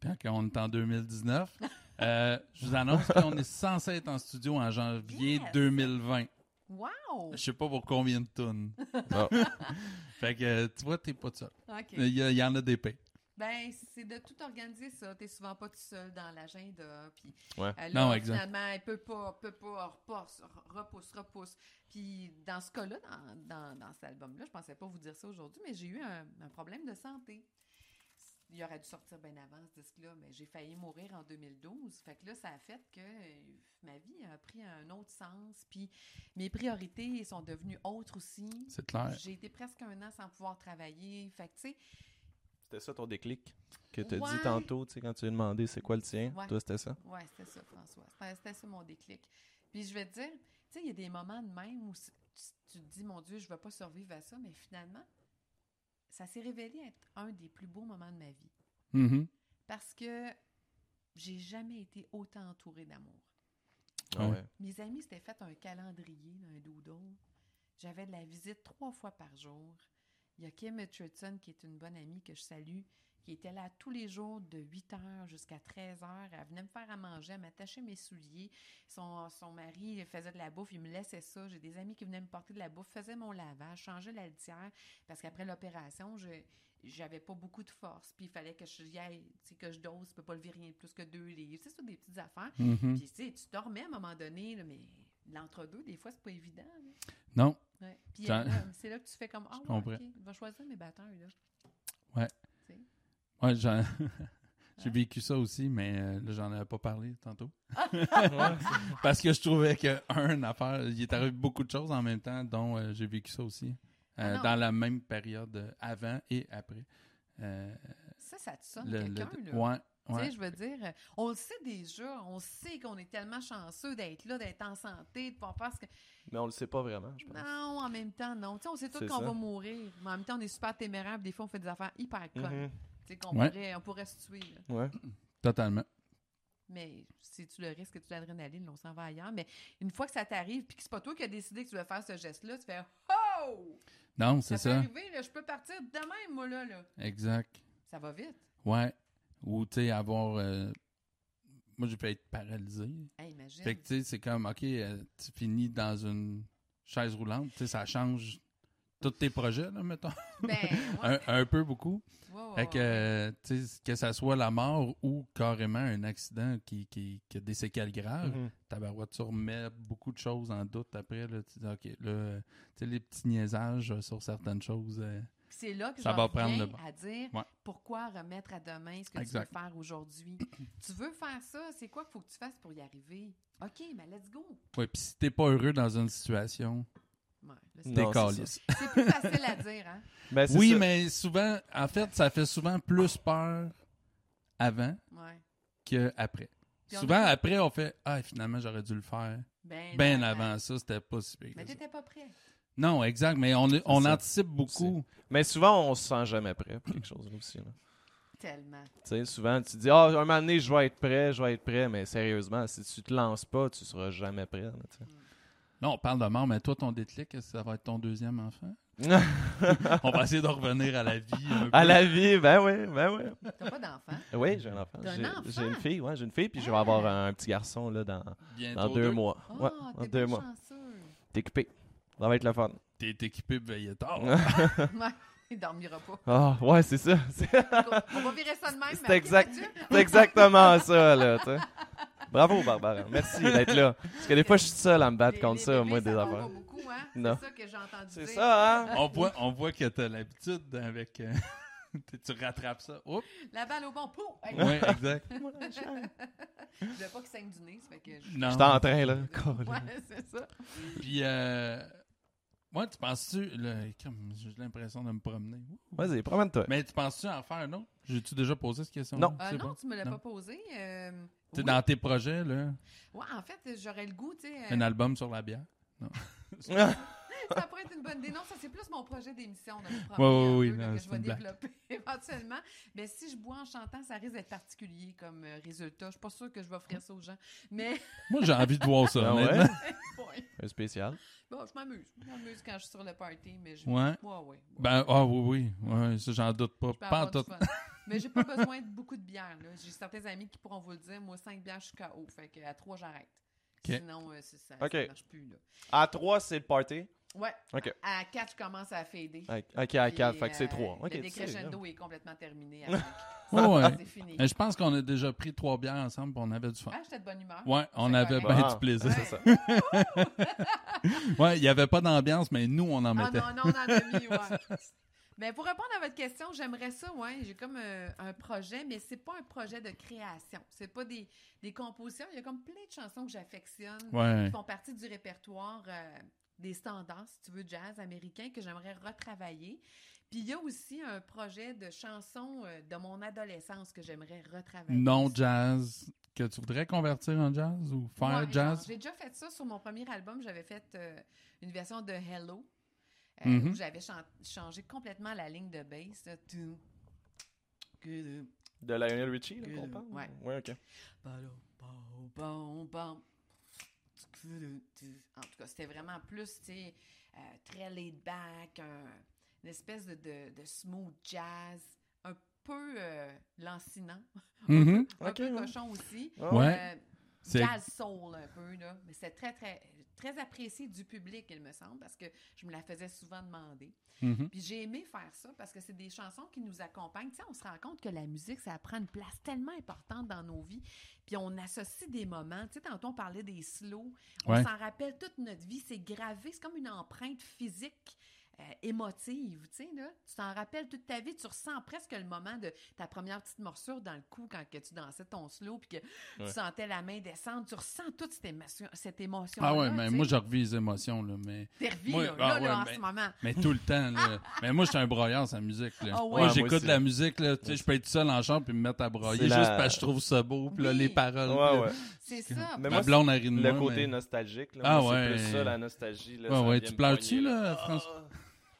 Puis quand on est en 2019, euh, je vous annonce qu'on est censé être en studio en janvier Yes! 2020. Wow! Je sais pas pour combien de tonnes. Ah. fait que, tu vois, t'es pas tout seul. OK. Il y, en a des payes. Ben, c'est de tout organiser ça. T'es souvent pas tout seul dans l'agenda. Puis Ouais. euh, là, Non, exact. finalement, elle peut pas, peut pas, repousse, repousse, repousse. Puis dans ce cas-là, dans, dans, dans cet album-là, je pensais pas vous dire ça aujourd'hui, mais j'ai eu un, un problème de santé. Il aurait dû sortir bien avant ce disque-là, mais j'ai failli mourir en 2012. Fait que là, ça a fait que euh, ma vie a pris un autre sens. Puis mes priorités sont devenues autres aussi. C'est clair. J'ai été presque un an sans pouvoir travailler. Fait que, tu sais, C'était ça ton déclic que tu as Ouais. dit tantôt, tu sais, quand tu as demandé c'est quoi le tien? Ouais. Toi, c'était ça? Ouais, c'était ça, François. C'était- ça mon déclic. Puis je vais te dire, tu sais, il y a des moments de même où tu, tu te dis, mon Dieu, je ne vais pas survivre à ça, mais finalement, ça s'est révélé être un des plus beaux moments de ma vie. Mhm. Parce que j'ai jamais été autant entourée d'amour. Ah ouais. Mes amis s'étaient fait un calendrier, un doodle. J'avais de la visite trois fois par jour. Il y a Kim Richardson, qui est une bonne amie que je salue, qui était là tous les jours de 8 h jusqu'à 13 h. Elle venait me faire à manger, elle m'attachait mes souliers. Son, son mari faisait de la bouffe, il me laissait ça. J'ai des amis qui venaient me porter de la bouffe, faisaient mon lavage, changeaient la litière, parce qu'après l'opération, je j'avais pas beaucoup de force, puis il fallait que je aille, que je dose, je peux pas lever rien de plus que deux livres. C'est ça, des petites affaires. Mhm. Puis, tu sais, tu dormais à un moment donné, là, mais l'entre-deux, des fois, c'est pas évident. là. Non, Ouais. Puis, Ça- euh, c'est là que tu fais comme Ah, ouais, comprends. OK, je vais choisir mes batteurs, là. ouais, j'en- j'ai vécu ça aussi, mais euh, là, j'en avais pas parlé tantôt. Ouais, Parce que je trouvais que, un, affaire, il est arrivé beaucoup de choses en même temps, dont euh, j'ai vécu ça aussi. Ah non. dans la même période, euh, avant et après. Euh, Ça, ça te sonne le- le- quelqu'un, là. ouais, Tu sais, je veux dire, euh, on le sait déjà, on sait qu'on est tellement chanceux d'être là, d'être en santé, de pouvoir faire ce que... Mais on le sait pas vraiment, je pense. Non, en même temps, non. Tu sais, on sait tous qu'on ça. va mourir, mais en même temps, on est super téméraire, des fois, on fait des affaires hyper connes. Mhm. Tu sais, qu'on Ouais. pourrait, on pourrait se tuer, là. Ouais. Totalement. Mais c'est-tu le risque, c'est-tu l'adrénaline, on s'en va ailleurs? Mais une fois que ça t'arrive, puis que c'est pas toi qui as décidé que tu veux faire ce geste-là, tu fais Oh! Non, Ça c'est peut ça. arriver, là, je peux partir de même, moi, là. là. Exact. Ça va vite. Ouais. Ou, tu sais, avoir. euh, Moi, j'ai pu être paralysé. Hey, imagine. Fait que, tu sais, c'est comme, OK, euh, tu finis dans une chaise roulante. Tu sais, ça change tous tes projets, là, mettons. Ben, un, ouais. un peu beaucoup. Fait que, ouais. euh, tu sais, que ça soit la mort ou carrément un accident qui, qui, qui a des séquelles graves, ta voiture remet beaucoup de choses en doute après. Là, tu dis, OK, là, tu sais, les petits niaisages sur certaines choses. euh, c'est là que ça je va prendre le à dire Ouais. pourquoi remettre à demain ce que Exact. tu veux faire aujourd'hui. tu veux faire ça, c'est quoi qu'il faut que tu fasses pour y arriver? OK, mais let's go. ouais, puis si t'es pas heureux dans une situation, Ouais, là, c'est- Non, t'es c'est calisse. c'est plus facile à dire, hein? Ben, c'est Oui, ça. mais souvent, en fait, ça fait souvent plus peur avant Ouais. qu'après. Souvent, a- après, on fait Ah, finalement, j'aurais dû le faire. Ben, Ben avant ça, c'était pas si pire Mais t'étais pas prêt. Non, exact, mais on, on anticipe beaucoup. Mais souvent, on se sent jamais prêt pour quelque chose là, aussi. Là. Tellement. Tu sais, souvent, tu te dis, ah, un moment donné, je vais être prêt, je vais être prêt, mais sérieusement, si tu te lances pas, tu seras jamais prêt. là. Là, on parle de mort, mais toi, ton déclic, ça va être ton deuxième enfant? on va essayer de revenir à la vie. un à peu. la vie, ben oui, ben oui. T'as pas d'enfant? Oui, j'ai un enfant. T'as un J'ai- enfant? J'ai une fille, ouais, j'ai une fille, puis je vais Ah. avoir un petit garçon là dans, dans deux, mois. Oh, ouais, dans t'es deux mois. chanceux. T'es occupé. Ça va être le fun. T'es équipé pour veiller tard. Ouais, il dormira pas. Ah, ouais, c'est ça. On va virer ça de même. C'est exact. Exactement ça, là, tu sais. Bravo, Barbara. Merci d'être là. Parce que des fois, je suis seul à me battre Les- contre les ça, bébés, moi, des ça affaires. beaucoup, hein? Non. C'est ça que j'ai entendu C'est ça, hein? on, voit, on voit que t'as l'habitude avec... euh, tu rattrapes ça. Oups. La balle au bon pot. Hey, Oui, exact. Je veux pas qu'il saigne du nez, ça fait que je... Non. J'étais en train, là. Ouais, c'est ça. Puis, euh, moi, tu penses-tu... là, comme J'ai l'impression de me promener. Vas-y, promène-toi. Mais tu penses-tu en faire un autre? J'ai-tu déjà posé cette question? Non. Euh, non, tu me l'as Non. pas posé. Euh, Tu sais, oui. dans tes projets, là, Ouais, en fait, j'aurais le goût, tu sais. euh, un album sur la bière? Ça pourrait être une bonne idée. Non, ça, c'est plus mon projet d'émission un oui, que c'est je vais développer éventuellement. Mais si je bois en chantant, ça risque d'être particulier comme euh, résultat. Je suis pas sûre que je vais offrir ça aux gens. Mais, Moi, j'ai envie de voir ça, Ah ouais? Un spécial? Bon, je m'amuse. Je m'amuse quand je suis sur le party, mais je... Ouais. Ouais, ouais. ouais. Ben, ah oui, oui. Ouais, ça, j'en doute pas. Pas en tout. Mais j'ai pas besoin de beaucoup de bière. J'ai certains amis qui pourront vous le dire. Moi, 5 bières, je suis KO. Fait que à 3, j'arrête. Ok. Sinon, euh, c'est ça, Ok. ça marche plus. Là. À 3, c'est le party? Ouais. Ok. À 4, je commence à fader. Ok, à Puis, 4, fait que c'est euh, 3. Ok, le décrescendo est complètement terminé. cinq. Ouais. C'est fini. Mais je pense qu'on a déjà pris trois bières ensemble et on avait du fun. Ah, j'étais de bonne humeur. Ouais, on avait bien Ah, du plaisir. C'est ça. Ouais, il n'y avait pas d'ambiance, mais nous, on en Ah mettait. non, non, on en a mis, ouais. Mais pour répondre à votre question, j'aimerais ça, ouais. J'ai comme euh, un projet, mais c'est pas un projet de création. C'est pas des, des compositions. Il y a comme plein de chansons que j'affectionne, Ouais. qui font partie du répertoire euh, des standards, si tu veux, jazz américain, que j'aimerais retravailler. Puis il y a aussi un projet de chansons euh, de mon adolescence que j'aimerais retravailler. Non aussi. jazz, que tu voudrais convertir en jazz ou faire Ouais, jazz? J'ai déjà fait ça sur mon premier album. J'avais fait euh, une version de Hello. euh, Mhm. Où j'avais chan- changé complètement la ligne de bass. là. De Lionel Richie, là, qu'on parle? ouais. Ouais, ok. En tout cas, c'était vraiment plus, tu sais, euh, très laid back, un- une espèce de, de- de smooth jazz, un peu euh, lancinant, un peu ouais. cochon aussi. Ouais. Euh, jazz soul un peu, là. Mais c'est très, très, très apprécié du public, il me semble, parce que je me la faisais souvent demander. Mhm. Puis j'ai aimé faire ça parce que c'est des chansons qui nous accompagnent. Tu sais, on se rend compte que la musique, ça prend une place tellement importante dans nos vies. Puis on associe des moments. Tu sais, tantôt on parlait des slows. On Ouais. s'en rappelle toute notre vie. C'est gravé. C'est comme une empreinte physique. Euh, émotive, tu sais, là. Tu t'en rappelles toute ta vie, tu ressens presque le moment de ta première petite morsure dans le cou quand que tu dansais ton slow puis que Ouais. tu sentais la main descendre, tu ressens toute cette émotion, cette émotion Ah ouais, mais moi, je revis les émotions, là, mais, T'es revis, moi- là, ah là, en mais- ce moment. mais tout le temps. Là. mais moi, je suis un broyeur sans musique. Là. Ah ouais? Moi, j'écoute la musique, là, tu sais, je peux être seul en chambre puis me mettre à broyer juste la- parce que je trouve ça beau, puis là, les paroles. C'est ça. Mais Ma moi, blonde Le côté mais- nostalgique, là. Ah moi, ouais. C'est plus ça, la nostalgie. Là, Ouais, ça ouais. Tu pleures-tu, là, François?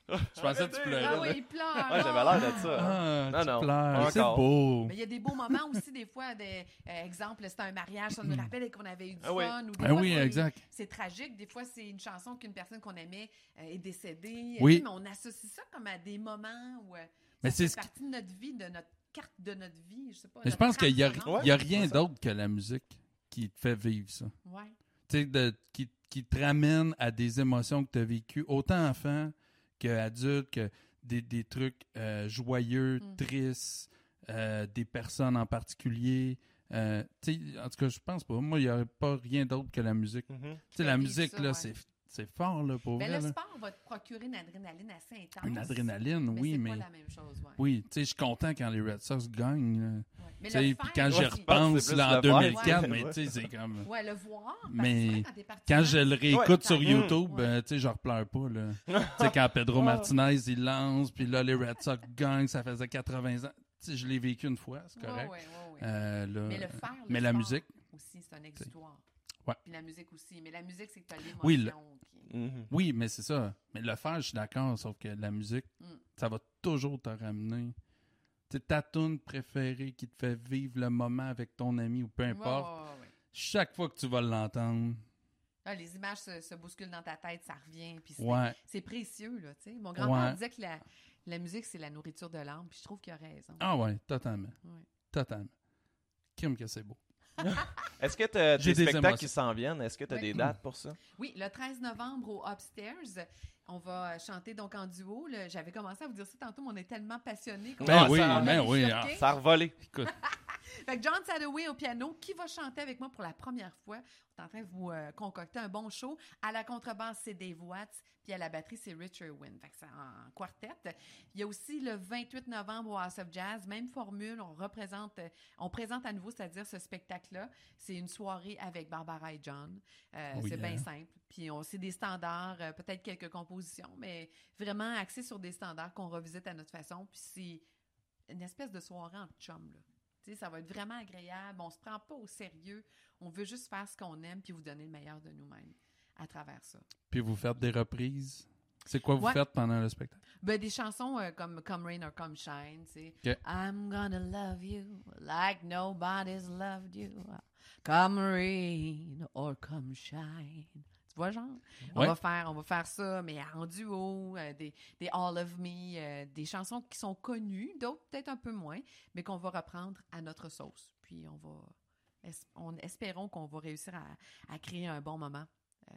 Je pensais que tu pleurais. Ah oui, il pleure. Ouais, j'avais l'air de ça. Ah, Non, tu non, pleures. C'est encore. beau. Mais il y a des beaux moments aussi, des fois, des euh, exemple, c'était un mariage, ça nous rappelle qu'on avait eu du Ah oui. fun. Ou des fois, oui, c'est- exact. C'est tragique. Des fois, c'est une chanson qu'une personne qu'on aimait euh, est décédée. Oui. Mais on associe ça comme à des moments où euh, Mais ça c'est fait ce qui- partie de notre vie, de notre carte de notre vie. Je sais pas. Mais je pense qu'il y a, a rien d'autre que la musique qui te fait vivre ça. Ouais. Tu sais, qui, qui te ramène à des émotions que tu as vécues, autant enfant qu'adulte, que des, des trucs euh, joyeux, Mm. tristes, euh, des personnes en particulier. Euh, tu sais, en tout cas, je pense pas. Moi, il n'y aurait pas rien d'autre que la musique. Mhm. Tu sais, la musique, ça, là, ouais. c'est, c'est fort, là, pour Ben, vrai. le là. sport va te procurer une adrénaline assez intense. Une adrénaline, mais oui, c'est mais... pas la même chose. Ouais. Oui, tu sais, je suis content quand les Red Sox gagnent. là. Ouais. Puis faire quand j'y repense, C'est là, en le faire. 2004, Ouais. mais tu sais, c'est comme... Ouais, le voir. parce Mais c'est vrai, quand je le réécoute Ouais. sur. YouTube, Ouais. euh, tu sais, je repleure pas, là. tu sais, quand Pedro Ouais. Martinez, il lance, puis là, les Red Sox gagnent, ça faisait 80 ans. Tu sais, je l'ai vécu une fois, c'est correct. ouais, ouais, ouais. Euh, là, Mais le faire, le mais la sport musique, aussi, c'est un exutoire. Ouais. Puis la musique aussi. Mais la musique, c'est que t'as l'émotion. Oui, le- qui- Mhm. oui, mais c'est ça. Mais le faire, je suis d'accord, sauf que la musique, Mm. ça va toujours te ramener. Tu sais, ta tune préférée qui te fait vivre le moment avec ton ami ou peu importe, ouais, ouais, ouais. chaque fois que tu vas l'entendre, Ah, les images se, se bousculent dans ta tête, ça revient. Puis c'est Ouais. c'est précieux, là, tu sais. Mon grand-père Ouais. disait que la, la musique, c'est la nourriture de l'âme, puis je trouve qu'il a raison. Ah ouais, totalement. Ouais. Totalement. Crime que c'est beau. Est-ce que tu as des des spectacles émotions. qui s'en viennent? Est-ce que tu as Oui. des dates pour ça? Oui, le 13 novembre au Upstairs, on va chanter donc en duo. J'avais commencé à vous dire ça tantôt, mais on est tellement passionnés. qu'on- Ben oui, ben oui. Ça a revolé. écoute, Fait que John Sadoway au piano, qui va chanter avec moi pour la première fois? On est en train de vous euh, concocter un bon show. À la contrebasse, c'est Dave Watts, puis à la batterie, c'est Richard Wynn. Fait que c'est en quartet. Il y a aussi le 28 novembre au House of Jazz, même formule, on représente, on présente à nouveau, c'est-à-dire ce spectacle-là. C'est une soirée avec Barbara et John. Euh, Oui, c'est bien simple. Puis on c'est des standards, euh, peut-être quelques compositions, mais vraiment axé sur des standards qu'on revisite à notre façon. Puis c'est une espèce de soirée en chum, là. Ça va être vraiment agréable. On se prend pas au sérieux. On veut juste faire ce qu'on aime puis vous donner le meilleur de nous-mêmes à travers ça. Puis vous faites des reprises. C'est quoi vous Ouais. faites pendant le spectacle? Ben, des chansons euh, comme Come Rain or Come Shine, tu sais. Ok. I'm gonna love you like nobody's loved you. Come rain or come shine. Tu vois, genre? On, Ouais. va faire, on va faire ça, mais en duo, euh, des, des All of Me, euh, des chansons qui sont connues, d'autres peut-être un peu moins, mais qu'on va reprendre à notre sauce. Puis on va. es- on, espérons qu'on va réussir à, à créer un bon moment euh,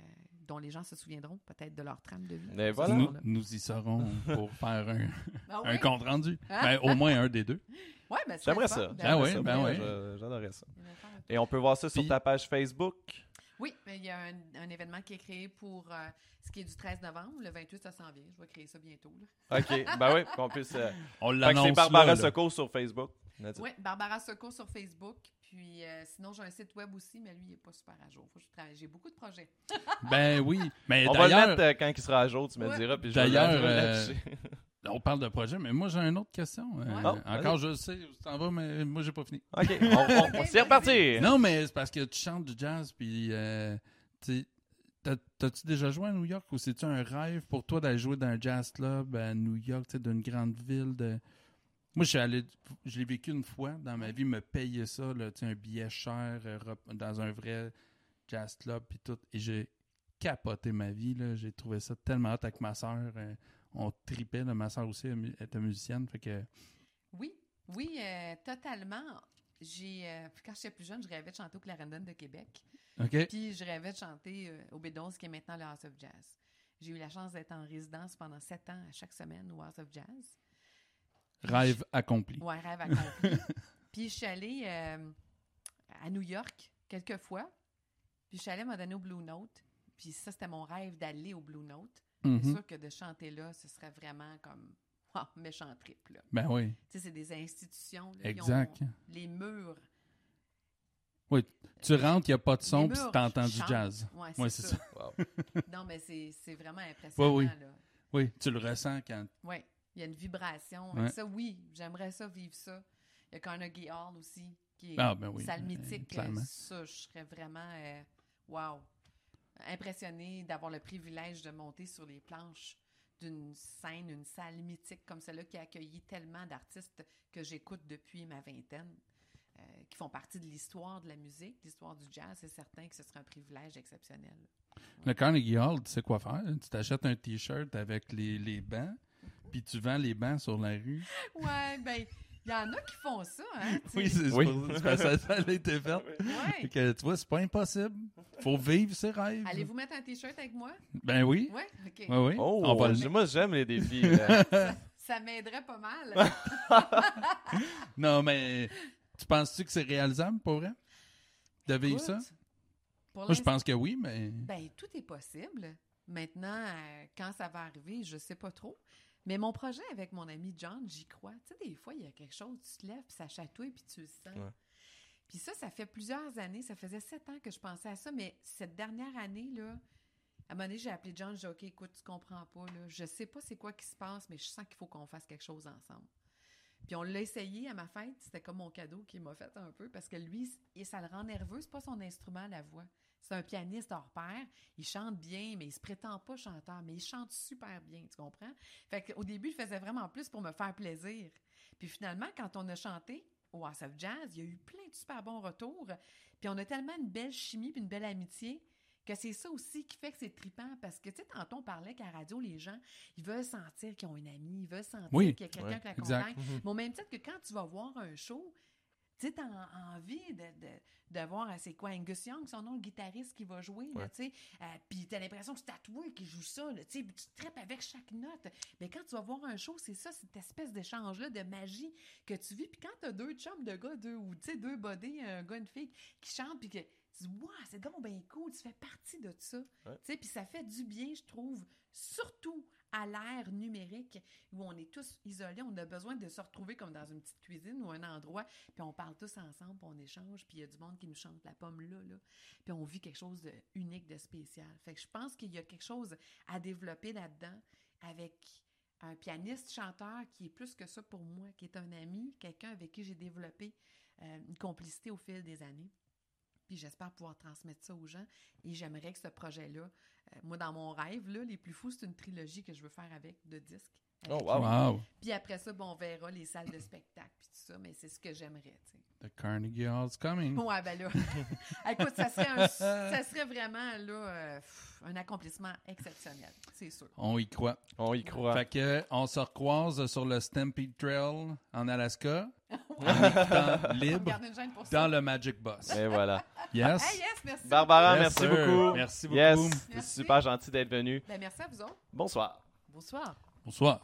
dont les gens se souviendront peut-être de leur trame de vie. Mais voilà. nous, nous y serons pour faire un, Ah un compte rendu. Hein? Ben, au moins un des deux. Ouais, ben, c'est J'aimerais ça. Ah oui, ben J'adorerais ça. Et on peut voir ça sur Puis- ta page Facebook. Oui, mais il y a un, un événement qui est créé pour euh, ce qui est du 13 novembre. Le 28, ça s'en vient. Je vais créer ça bientôt. là. OK. ben oui, qu'on puisse. euh, On l'annonce c'est Barbara là. Secours sur Facebook. Oui, Barbara Secours sur Facebook. Puis euh, sinon, j'ai un site web aussi, mais lui, il n'est pas super à jour. Faut que je travaille. J'ai beaucoup de projets. Ben oui. Mais On va le d'ailleurs, mettre euh, quand il sera à jour, tu me Ouais. diras. Puis je vais D'ailleurs, on parle de projet, mais moi j'ai une autre question. Euh. Oh, encore, je sais où tu t'en vas, mais moi j'ai pas fini. OK, on, c'est reparti. Non, mais c'est parce que tu chantes du jazz, puis euh, tu sais, t'as- t'as-tu déjà joué à New York ou c'est-tu un rêve pour toi d'aller jouer dans un jazz club à New York, tu sais, d'une grande ville? De... Moi, je suis allé, je l'ai vécu une fois dans ma vie, me payer ça, là, tu sais, un billet cher euh, dans un vrai jazz club, puis tout, et j'ai capoté ma vie, là. j'ai trouvé ça tellement hot avec ma soeur. On tripait, ma soeur aussi était musicienne, fait que... Oui, oui, euh, totalement. J'ai, euh, quand j'étais plus jeune, je rêvais de chanter au Clarendon de Québec. OK? Puis je rêvais de chanter euh, au B11, qui est maintenant le House of Jazz. J'ai eu la chance d'être en résidence pendant sept ans à chaque semaine au House of Jazz. Rêve accompli. Ouais, rêve accompli. puis je suis allée à New York quelques fois. Puis je suis allée moment donné au Blue Note. Puis ça, c'était mon rêve d'aller au Blue Note. C'est Mhm. sûr que de chanter là, ce serait vraiment comme ah, méchant trip. Là. Ben oui, Tu sais, c'est des institutions. là, exact. ont les murs. Tu rentres, il n'y a pas de son, puis tu entends du jazz. Ouais, c'est Ouais, c'est ça. Wow. non, mais c'est c'est vraiment impressionnant. oui. Là. Oui, tu le ressens quand... Oui, il y a une vibration. Ouais. Ça, oui, j'aimerais ça vivre ça. Il y a Carnegie Hall aussi, qui est Ah, ben oui, salle euh, mythique. clairement. Euh, Ça, je serais vraiment, euh, wow, impressionnée d'avoir le privilège de monter sur les planches d'une scène, une salle mythique comme celle-là qui a accueilli tellement d'artistes que j'écoute depuis ma vingtaine, euh, qui font partie de l'histoire de la musique, l'histoire du jazz. C'est certain que ce serait un privilège exceptionnel. Le Carnegie Hall, tu sais quoi faire? Tu t'achètes un T-shirt avec les, les bancs, puis tu vends les bancs sur la rue. Ouais, ben, il y en a qui font ça, hein? Oui, c'est Oui. que ça, ça a été fait. Ouais. Fait que, tu vois, c'est pas impossible. faut vivre ses rêves. Allez-vous mettre un t-shirt avec moi? Ben oui. Oui? OK. Oui, oui. Oh, On va le- j- moi j'aime les défis. Ça m'aiderait pas mal. Non, mais tu penses-tu que c'est réalisable pour vrai? De vivre Écoute, ça? pour Moi, je pense que oui, mais. Ben, tout est possible. Maintenant, euh, quand ça va arriver, je sais pas trop. Mais mon projet avec mon ami John, j'y crois. Tu sais, des fois, il y a quelque chose, tu te lèves, puis ça chatouille, puis tu le sens. Ouais. Puis ça, ça fait plusieurs années. Ça faisait sept ans que je pensais à ça, mais cette dernière année, là, à un moment donné, j'ai appelé John, j'ai dit, OK, écoute, tu comprends pas, là. Je sais pas c'est quoi qui se passe, mais je sens qu'il faut qu'on fasse quelque chose ensemble. Puis on l'a essayé à ma fête. C'était comme mon cadeau qu'il m'a fait un peu parce que lui, et ça le rend nerveux. C'est pas son instrument, la voix. C'est un pianiste hors pair. Il chante bien, mais il se prétend pas chanteur, mais il chante super bien, tu comprends? Fait qu'au début, il faisait vraiment plus pour me faire plaisir. Puis finalement, quand on a chanté au House of Jazz, il y a eu plein de super bons retours. Puis on a tellement une belle chimie puis une belle amitié que c'est ça aussi qui fait que c'est trippant. Parce que, tu sais, tantôt, on parlait qu'à la radio, les gens, ils veulent sentir qu'ils ont une amie, ils veulent sentir Oui. qu'il y a quelqu'un Ouais, qui l'accompagne. Mais au même titre que quand tu vas voir un show, tu sais, t'as en- envie de, de, de voir, euh, c'est quoi, Angus Young, son nom, le guitariste qui va jouer, Ouais. tu sais. Euh, puis t'as l'impression que c'est tatoué qui joue ça, tu sais, puis tu tripes avec chaque note. Mais quand tu vas voir un show, c'est ça, cette espèce d'échange-là de magie que tu vis. Puis quand t'as deux chums de gars, deux, ou tu sais, deux bodés, un gars, une fille, qui chantent, puis que tu dis, waouh, c'est donc bien cool, tu fais partie de ça. Ouais. Tu sais, puis ça fait du bien, je trouve, surtout à l'ère numérique où on est tous isolés, on a besoin de se retrouver comme dans une petite cuisine ou un endroit, puis on parle tous ensemble, on échange, puis il y a du monde qui nous chante la pomme là, là, puis on vit quelque chose de unique, de spécial. Fait que je pense qu'il y a quelque chose à développer là-dedans avec un pianiste chanteur qui est plus que ça pour moi, qui est un ami, quelqu'un avec qui j'ai développé euh, une complicité au fil des années. Puis j'espère pouvoir transmettre ça aux gens. Et j'aimerais que ce projet-là, euh, moi, dans mon rêve, là, les plus fous, c'est une trilogie que je veux faire avec de disques. Oh, wow. Wow. puis après ça, bon, on verra les salles de spectacle puis tout ça, mais c'est ce que j'aimerais, tu sais. The Carnegie Hall's coming. Ouais, ben là, écoute, ça serait, un- ça serait vraiment, là, euh, un accomplissement exceptionnel, c'est sûr. On y croit. On y croit. Fait que on se recroise sur le Stampede Trail en Alaska, en écoutant libre Garde une gêne pour ça. dans le Magic Bus. Et voilà. Yes. Hey, yes, merci. Barbara, Yes, merci sir. beaucoup. Merci Yes, beaucoup. c'est Merci. super gentil d'être venu. Ben, merci à vous autres. Bonsoir. Bonsoir. Bonsoir.